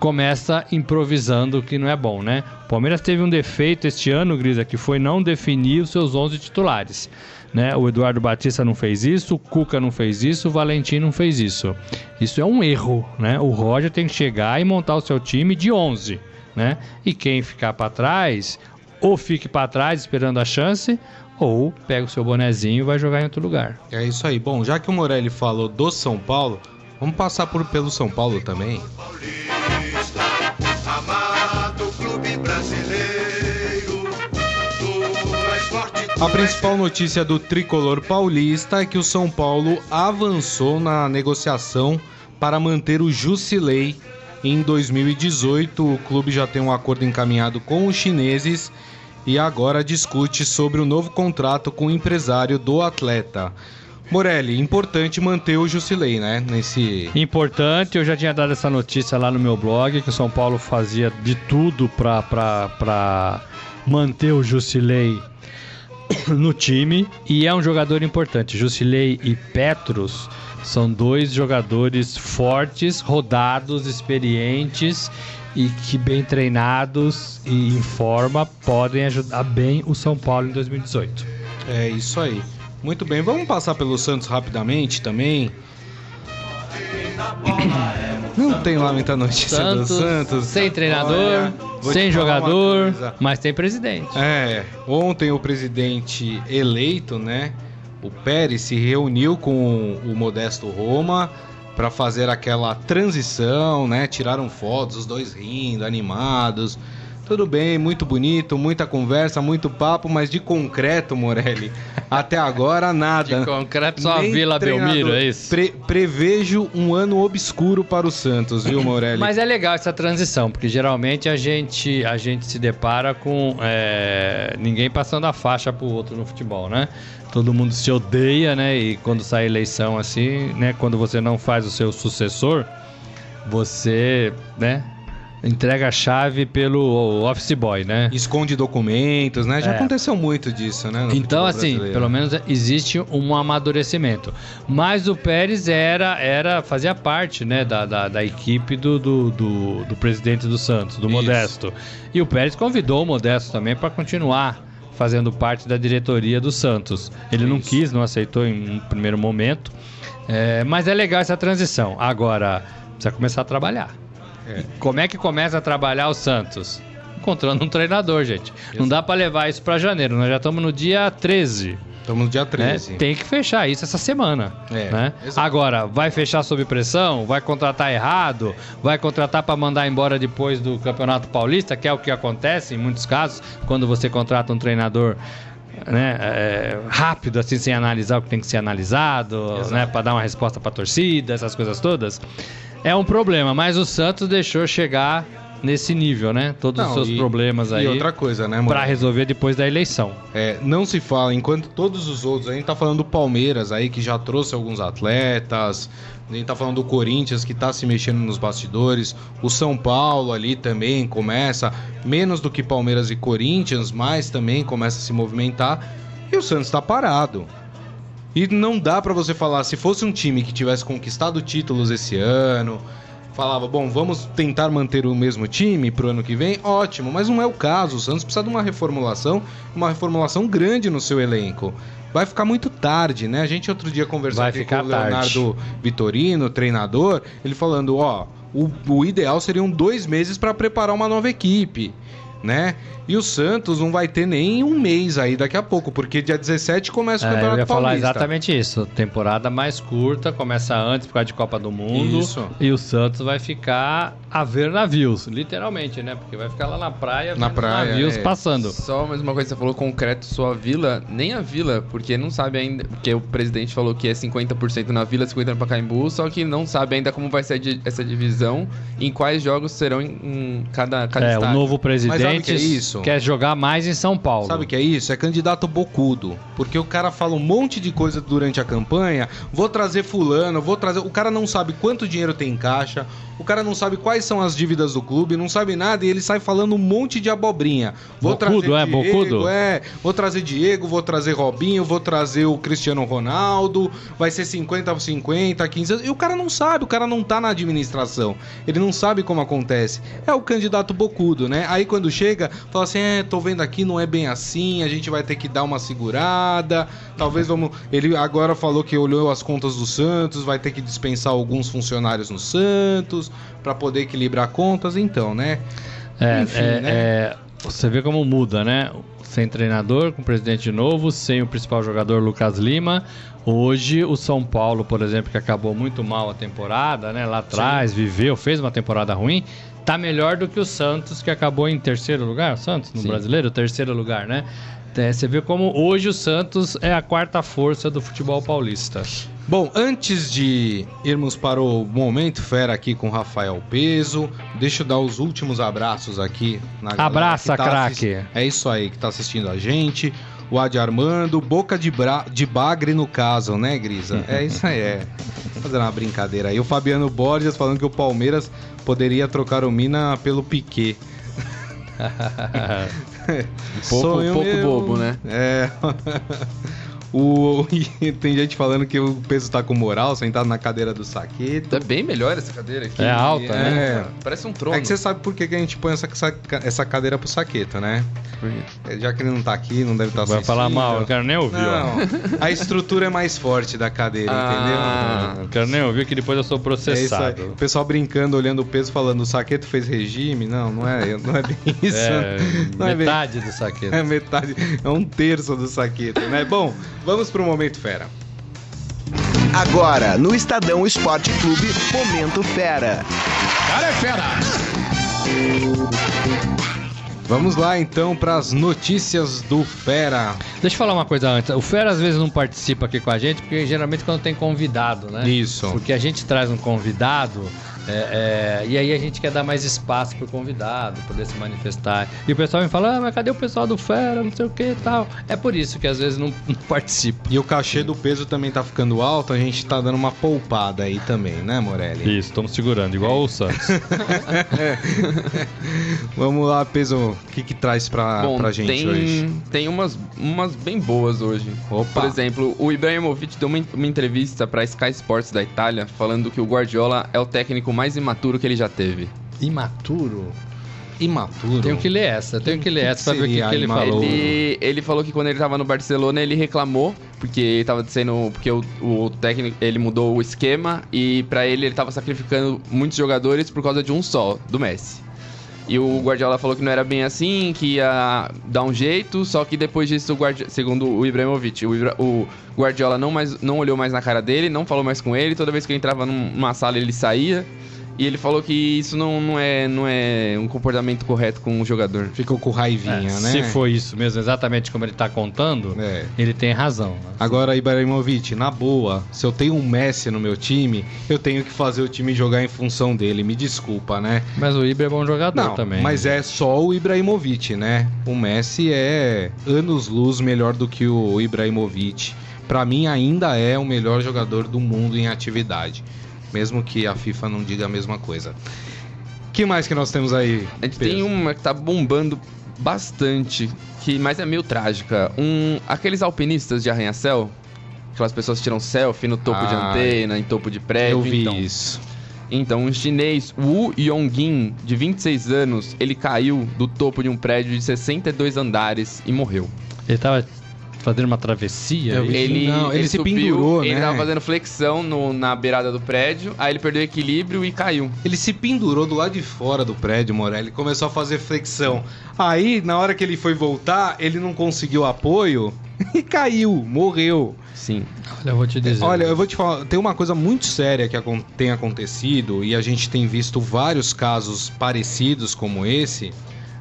Começa improvisando, que não é bom, né? O Palmeiras teve um defeito este ano, Grisa, que foi não definir os seus 11 titulares. Né? O Eduardo Batista não fez isso, o Cuca não fez isso, o Valentim não fez isso. Isso é um erro, né? O Roger tem que chegar e montar o seu time de 11, né? né? E quem ficar para trás, ou fique para trás esperando a chance, ou pega o seu bonezinho e vai jogar em outro lugar. É isso aí. Bom, já que o Morelli falou do São Paulo, vamos passar por, pelo São Paulo também. A principal notícia do tricolor paulista é que o São Paulo avançou na negociação para manter o Jusilei em 2018. O clube já tem um acordo encaminhado com os chineses e agora discute sobre o novo contrato com o empresário do atleta. Morelli, importante manter o Jusilei, né? Nesse. Importante, eu já tinha dado essa notícia lá no meu blog, que o São Paulo fazia de tudo para manter o Jusilei no time e é um jogador importante. Jusilei e Petros são dois jogadores fortes, rodados, experientes e que bem treinados e em forma podem ajudar bem o São Paulo em 2018. É isso aí. Muito bem, vamos passar pelo Santos rapidamente também. Não tem lá muita notícia Santos, do Santos. Sem treinador, Olha, sem jogador, mas tem presidente. É, ontem o presidente eleito, né? O Pérez se reuniu com o Modesto Roma para fazer aquela transição, né? Tiraram fotos, os dois rindo, animados. Tudo bem, muito bonito, muita conversa, muito papo, mas de concreto, Morelli, até agora nada. De concreto, só a Vila. Belmiro, é isso? Pre- prevejo um ano obscuro para o Santos, viu, Morelli? Mas é legal essa transição, porque geralmente a gente, a gente se depara com é, ninguém passando a faixa pro outro no futebol, né? Todo mundo se odeia, né? E quando sai eleição assim, né? Quando você não faz o seu sucessor, você, né? Entrega a chave pelo office boy, né? Esconde documentos, né? Já É. aconteceu muito disso, né? Então, assim, brasileiro. pelo menos existe um amadurecimento. Mas o Pérez era, era fazia parte né, da, da, da equipe do, do, do, do presidente do Santos, do Isso. Modesto. E o Pérez convidou o Modesto também para continuar fazendo parte da diretoria do Santos. Ele não Isso. quis, não aceitou em um primeiro momento. É, mas é legal essa transição. Agora, precisa começar a trabalhar. É. Como é que começa a trabalhar o Santos? Encontrando um treinador, gente. Não dá para levar isso para janeiro. Nós já estamos no dia 13. Estamos no dia né? 13. Tem que fechar isso essa semana. É, né? Agora, vai fechar sob pressão? Vai contratar errado? Vai contratar para mandar embora depois do Campeonato Paulista, que é o que acontece em muitos casos, quando você contrata um treinador né, é, rápido, assim, sem analisar o que tem que ser analisado, Exato. né, para dar uma resposta para a torcida, essas coisas todas. É um problema, mas o Santos deixou chegar nesse nível, né? Todos os Não, seus e- problemas E aí outra coisa, né, para Morelli? resolver depois da eleição. É, não se fala, enquanto todos os outros, a gente tá falando do Palmeiras aí, que já trouxe alguns atletas, a gente tá falando do Corinthians, que tá se mexendo nos bastidores, o São Paulo ali também começa, menos do que Palmeiras e Corinthians, mas também começa a se movimentar, e o Santos tá parado. E não dá pra você falar, se fosse um time que tivesse conquistado títulos esse ano, falava, bom, vamos tentar manter o mesmo time pro ano que vem, ótimo, mas não é o caso. O Santos precisa de uma reformulação, uma reformulação grande no seu elenco. Vai ficar muito tarde, né? A gente outro dia conversou Vai com o Leonardo Vitorino, treinador, ele falando, ó, o, o ideal seriam dois meses para preparar uma nova equipe. Né? E o Santos não vai ter nem um mês aí daqui a pouco, porque dia 17 começa o É, eu Campeonato ia falar Paulista. exatamente isso. Temporada mais curta, começa antes por causa de Copa do Mundo. Isso. E o Santos vai ficar a ver navios, literalmente, né? Porque vai ficar lá na praia, Na vendo praia, navios é. passando. Só mais uma coisa, você falou concreto, sua vila, nem a vila, porque não sabe ainda, porque o presidente falou que é 50% na vila, 50% no Pacaembu, só que não sabe ainda como vai ser essa divisão, em quais jogos serão em, em cada, cada É, o novo presidente é isso? quer jogar mais em São Paulo. Sabe o que é isso? É candidato bocudo. Porque o cara fala um monte de coisa durante a campanha. Vou trazer fulano, vou trazer. O cara não sabe quanto dinheiro tem em caixa. O cara não sabe quais são as dívidas do clube, não sabe nada e ele sai falando um monte de abobrinha. Vou Bocudo, trazer é? Bocudo? é. Vou trazer Diego, vou trazer Robinho, vou trazer o Cristiano Ronaldo. Vai ser 50 50, 15. E o cara não sabe, o cara não tá na administração. Ele não sabe como acontece. É o candidato bocudo, né? Aí quando chega, fala assim: é, tô vendo aqui, não é bem assim, a gente vai ter que dar uma segurada. Talvez vamos. Ele agora falou que olhou as contas do Santos, vai ter que dispensar alguns funcionários no Santos para poder equilibrar contas, então, né? É, Enfim, é, né? é, você vê como muda, né? Sem treinador, com presidente novo, sem o principal jogador Lucas Lima. Hoje, o São Paulo, por exemplo, que acabou muito mal a temporada, né? Lá atrás, viveu, fez uma temporada ruim. Tá melhor do que o Santos, que acabou em terceiro lugar. O Santos, no Sim. brasileiro, terceiro lugar, né? É, você vê como hoje o Santos é a quarta força do futebol paulista. Bom, antes de irmos para o momento fera aqui com o Rafael Peso, deixa eu dar os últimos abraços aqui. Na Abraça, tá craque. É isso aí, que tá assistindo a gente. O Adi Armando, boca de, bra... de bagre no caso, né, Grisa? É isso aí, é. Fazendo uma brincadeira aí. O Fabiano Borges falando que o Palmeiras poderia trocar o Mina pelo Piquet. Pouco- Sonho pouco meu. bobo, né? É. O... Tem gente falando que o peso tá com moral, sentado na cadeira do saqueto. É bem melhor essa cadeira aqui. É alta, É. né? Parece um trono. É que você sabe por que, que a gente põe essa, essa, cadeira pro saqueto, né? É, Já que ele não tá aqui, não deve estar Vai falar mal, eu quero nem ouvir, ó. Não, a estrutura é mais forte da cadeira, Ah. Eu quero nem ouvir que depois eu sou entendeu? É isso aí. processado. O pessoal brincando, olhando o peso, falando o saqueto fez regime. Não, não é, não é bem isso. É, não é bem- metade do saqueto. É metade, é um terço do saqueto, né? Bom, vamos pro momento fera. Agora, no Estadão Esporte Clube, Momento Fera. Vamos lá então para as notícias do Fera. Deixa eu falar uma coisa antes. O Fera às vezes não participa aqui com a gente, porque geralmente quando tem convidado, né? Isso. Porque a gente traz um convidado é, é, e aí a gente quer dar mais espaço pro convidado, poder se manifestar. E o pessoal me fala, ah, mas cadê o pessoal do Fera, não sei o que e tal. É por isso que às vezes não, não participa. E o cachê do peso também tá ficando alto, a gente tá dando uma poupada aí também, né, Morelli? Isso, estamos segurando, igual o Santos. Vamos lá, peso, o que que traz pra, Bom, pra gente tem, hoje? tem umas, umas bem boas hoje. Opa. Por exemplo, o Ibrahimovic deu uma, uma entrevista pra Sky Sports da Itália falando que o Guardiola é o técnico mais imaturo que ele já teve. Imaturo? Imaturo. Tenho que ler essa, tenho que ler essa pra ver o que, que ele imaturo? falou. Ele, ele falou que quando ele tava no Barcelona, ele reclamou, porque ele tava sendo. Porque o, o técnico ele mudou o esquema e pra ele ele tava sacrificando muitos jogadores por causa de um só, do Messi. E o Guardiola falou que não era bem assim, que ia dar um jeito, só que depois disso, o Guardi- segundo o Ibrahimovic, o, Ibra- o Guardiola não, mais, não olhou mais na cara dele, não falou mais com ele, toda vez que ele entrava num- numa sala ele saía. E ele falou que isso não, não, é, não é um comportamento correto com o jogador. Ficou com raivinha, É, né? Se foi isso mesmo, exatamente como ele tá contando, É. ele tem razão. né? Agora, Ibrahimovic, na boa, se eu tenho um Messi no meu time, eu tenho que fazer o time jogar em função dele. Me desculpa, né? Mas o Ibra é bom jogador Não, também. mas é só o Ibrahimovic, né? O Messi é anos-luz melhor do que o Ibrahimovic. Pra mim, ainda é o melhor jogador do mundo em atividade. Mesmo que a FIFA não diga a mesma coisa. que mais que nós temos aí? A gente Pedro? tem uma que tá bombando bastante, que mas é meio trágica. Um, aqueles alpinistas de arranha-céu, aquelas pessoas que tiram selfie no topo de Ah, antena, em topo de prédio. Eu vi então. isso. Então, um chinês, Wu Yongjin, de 26 anos, ele caiu do topo de um prédio de 62 andares e morreu. Ele tava fazendo uma travessia? Eu é? Ele, Não, ele se subiu, pendurou, ele né? tava fazendo flexão no- na beirada do prédio, aí ele perdeu o equilíbrio e caiu. Ele se pendurou do lado de fora do prédio, Morelli, começou a fazer flexão. Aí, na hora que ele foi voltar, ele não conseguiu apoio e caiu, morreu. Sim. Olha, eu vou te dizer. Olha, eu vou te falar, tem uma coisa muito séria que tem acontecido e a gente tem visto vários casos parecidos como esse.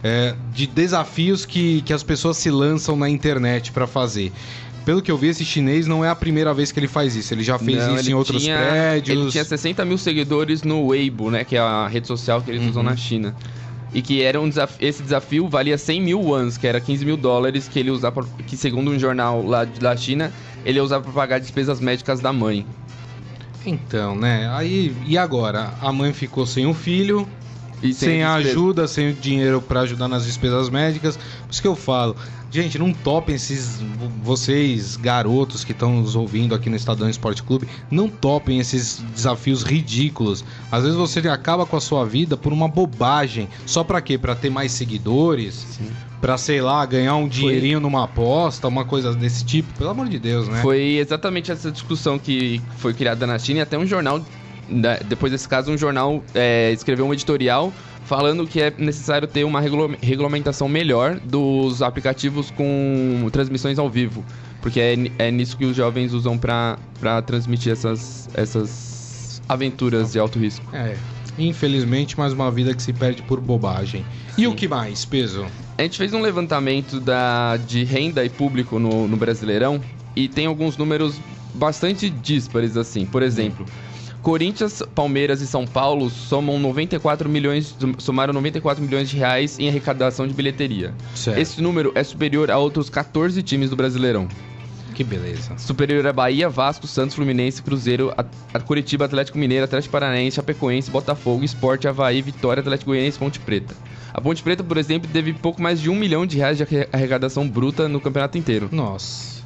É, de desafios que, que as pessoas se lançam na internet pra fazer. Pelo que eu vi, esse chinês não é a primeira vez que ele faz isso. Ele já fez Não, isso em outros tinha- prédios. Ele tinha 60 mil seguidores no Weibo, né? Que é a rede social que eles Uhum. usam na China. E que era um desaf- esse desafio valia 100 mil wons, que era 15 mil dólares, que ele usava, que segundo um jornal lá da China, ele usar para pagar despesas médicas da mãe. Então, né? Aí, e agora? A mãe ficou sem o filho, E sem a ajuda, sem o dinheiro pra ajudar nas despesas médicas. Por isso que eu falo, gente, não topem esses vocês garotos que estão nos ouvindo aqui no Estadão Esporte Clube, não topem esses desafios ridículos. Às vezes você acaba com a sua vida por uma bobagem, só pra quê? Pra ter mais seguidores, Pra, sei lá, ganhar um dinheirinho numa aposta, uma coisa desse tipo. Pelo amor de Deus, né? Foi exatamente essa discussão que foi criada na China e até um jornal, depois desse caso, um jornal é, escreveu um editorial falando que é necessário ter uma regula- regulamentação melhor dos aplicativos com transmissões ao vivo. Porque é, é nisso que os jovens usam pra pra transmitir essas, essas aventuras de alto risco. É, infelizmente, mais uma vida que se perde por bobagem. E o que mais, peso? A gente fez um levantamento da, de renda e público no, no Brasileirão e tem alguns números bastante díspares, assim. Por exemplo, Corinthians, Palmeiras e São Paulo somam 94 milhões, somaram 94 milhões de reais em arrecadação de bilheteria. Certo. Esse número é superior a outros 14 times do Brasileirão. Que beleza. Superior a Bahia, Vasco, Santos, Fluminense, Cruzeiro, a, Curitiba, Atlético Mineiro, Atlético Paranaense, Chapecoense, Botafogo, Sport, Havaí, Vitória, Atlético Goianiense e Ponte Preta. A Ponte Preta, por exemplo, teve pouco mais de um milhão de reais de arre- arrecadação bruta no campeonato inteiro. Nossa.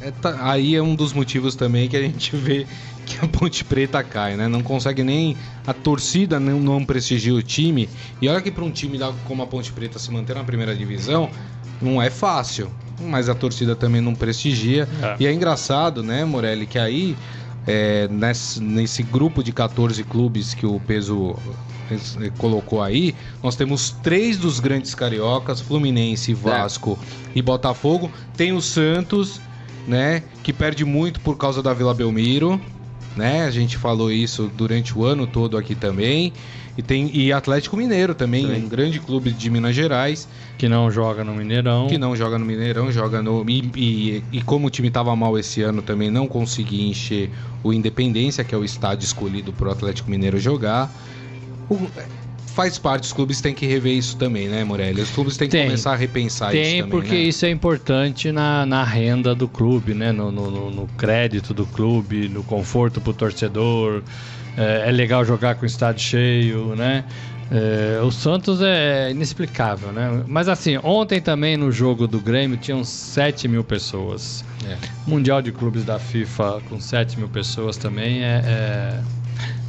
É, tá- aí é um dos motivos também que a gente vê que a Ponte Preta cai, né? Não consegue nem. A torcida não, não prestigia o time. E olha que para um time como a Ponte Preta se manter na primeira divisão, não é fácil. Mas a torcida também não prestigia. É. E é engraçado, né, Morelli, que aí, é, nesse, nesse grupo de 14 clubes que o peso eh, colocou aí, nós temos três dos grandes cariocas, Fluminense, Vasco e Botafogo. Tem o Santos, né, que perde muito por causa da Vila Belmiro, né? A gente falou isso durante o ano todo aqui também. E tem e Atlético Mineiro também, Sim. um grande clube de Minas Gerais, Que não joga no Mineirão. que não joga no Mineirão, joga no. E, e- e como o time estava mal esse ano também, não conseguia encher o Independência, que é o estádio escolhido para o Atlético Mineiro jogar. O- faz parte, os clubes têm que rever isso também, né, Morelli? Os clubes têm que Tem. começar a repensar isso Tem, também. porque né? isso é importante na, na renda do clube, né? No, no- no- crédito do clube, no conforto pro torcedor. É, é legal jogar com o estádio cheio, né? É, o Santos é inexplicável, né? Mas assim, ontem também no jogo do Grêmio tinham 7 mil pessoas. É. Mundial de Clubes da FIFA com 7 mil pessoas também é,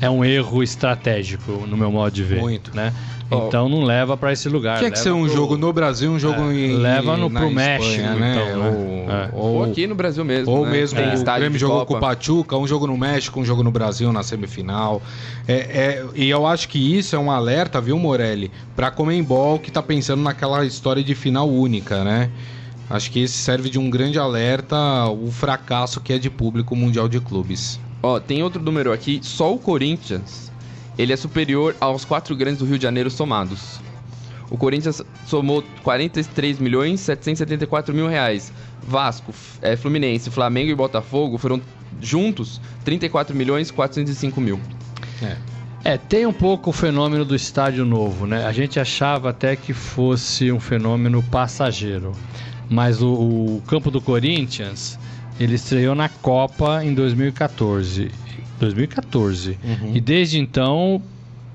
é, é um erro estratégico, no meu modo de ver. Muito. Né? Então não leva para esse lugar. Tinha que leva ser um pro- jogo no Brasil, um jogo É, em, leva no- na pro Espanha, México, né? então, né? Ou, É. Ou aqui no Brasil mesmo. ou né? mesmo Tem o Grêmio jogou Copa. com o Pachuca, um jogo no México, um jogo no Brasil na semifinal. É, é, e eu acho que isso é um alerta, viu, Morelli, pra Comembol que tá pensando naquela história de final única, né? Acho que esse serve de um grande alerta o fracasso que é de público Mundial de Clubes. Ó, tem outro número aqui, só o Corinthians, ele é superior aos quatro grandes do Rio de Janeiro somados. O Corinthians somou 43 milhões 774 mil reais. Vasco, é, Fluminense, Flamengo e Botafogo foram juntos 34 milhões 405 mil. É, tem um pouco o fenômeno do estádio novo, né? A gente achava até que fosse um fenômeno passageiro. Mas o, o campo do Corinthians, ele estreou na Copa em 2014. 2014. E desde então,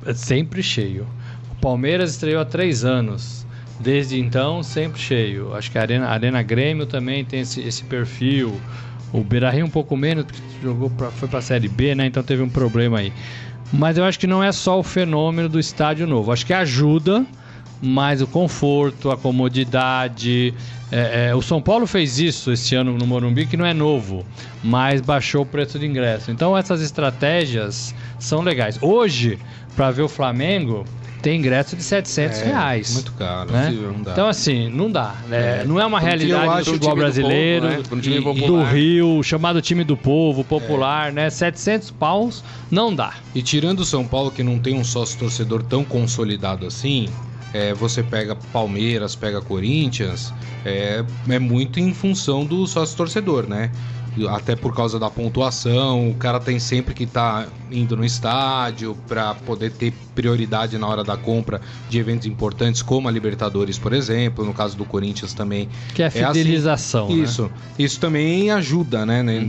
é sempre cheio. O Palmeiras estreou há três anos. Desde então, sempre cheio. Acho que a Arena, a Arena Grêmio também tem esse, esse perfil. O Beira Rio um pouco menos, porque jogou pra, foi para a Série B, né? Então teve um problema aí. Mas eu acho que não é só o fenômeno do estádio novo. Acho que ajuda, mas o conforto, a comodidade. é, é, o São Paulo fez isso esse ano no Morumbi, que não é novo, mas baixou o preço de ingresso. Então essas estratégias são legais. Hoje, para ver o Flamengo, tem ingresso de 700 É, reais. Muito caro, né? não dá. Então, assim, não dá. né? É. Não é uma realidade do futebol time do brasileiro, povo, né? E- do Rio, chamado time do povo, É. popular, né? 700 paus, não dá. E tirando o São Paulo, que não tem um sócio torcedor tão consolidado assim, é, você pega Palmeiras, pega Corinthians, é, é muito em função do sócio torcedor, né? Até por causa da pontuação, o cara tem sempre que estar indo no estádio para poder ter prioridade na hora da compra de eventos importantes, como a Libertadores, por exemplo. No caso do Corinthians também Que é a É assim. fidelização, né? isso. Isso também ajuda, né, né,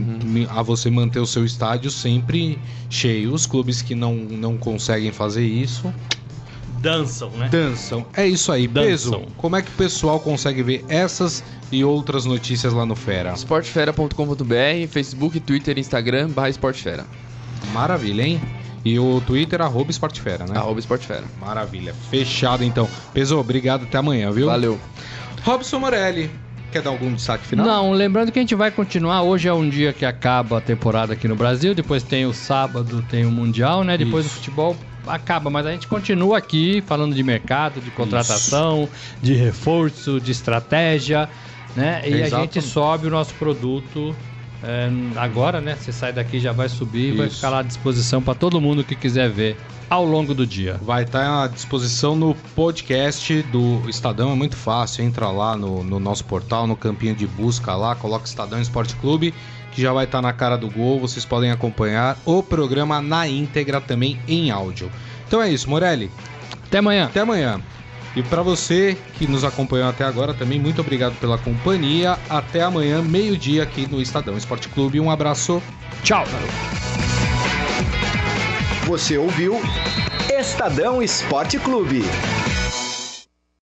A você manter o seu estádio sempre cheio. Os clubes que não, não conseguem fazer isso Dançam, né? dançam. É isso aí. Dançam. Peso, como é que o pessoal consegue ver essas e outras notícias lá no Fera? Sportfera.com.br, Facebook, Twitter, Instagram, barra Sportfera. Maravilha, hein? E o Twitter, arroba Esportefera, né? Arroba Sportfera. Maravilha. Fechado, então. Peso, obrigado. Até amanhã, viu? Valeu. Robson Morelli, quer dar algum destaque final? Não, lembrando que a gente vai continuar. Hoje é um dia que acaba a temporada aqui no Brasil. Depois tem o sábado, tem o Mundial, né? Depois Isso. o futebol acaba, mas a gente continua aqui falando de mercado, de contratação, Isso. de reforço, de estratégia, né? E a gente sobe o nosso produto é, agora, né? Você sai daqui já vai subir, e vai ficar lá à disposição para todo mundo que quiser ver ao longo do dia. Vai estar tá à disposição no podcast do Estadão, é muito fácil. Entra lá no, no nosso portal, no campinho de busca lá, coloca Estadão Esporte Clube, que já vai estar tá na cara do gol. Vocês podem acompanhar o programa na íntegra também em áudio. Então é isso, Morelli. Até amanhã. Até amanhã. E para você que nos acompanhou até agora também, muito obrigado pela companhia. Até amanhã, meio-dia, aqui no Estadão Esporte Clube. Um abraço. Tchau. Você ouviu Estadão Esporte Clube.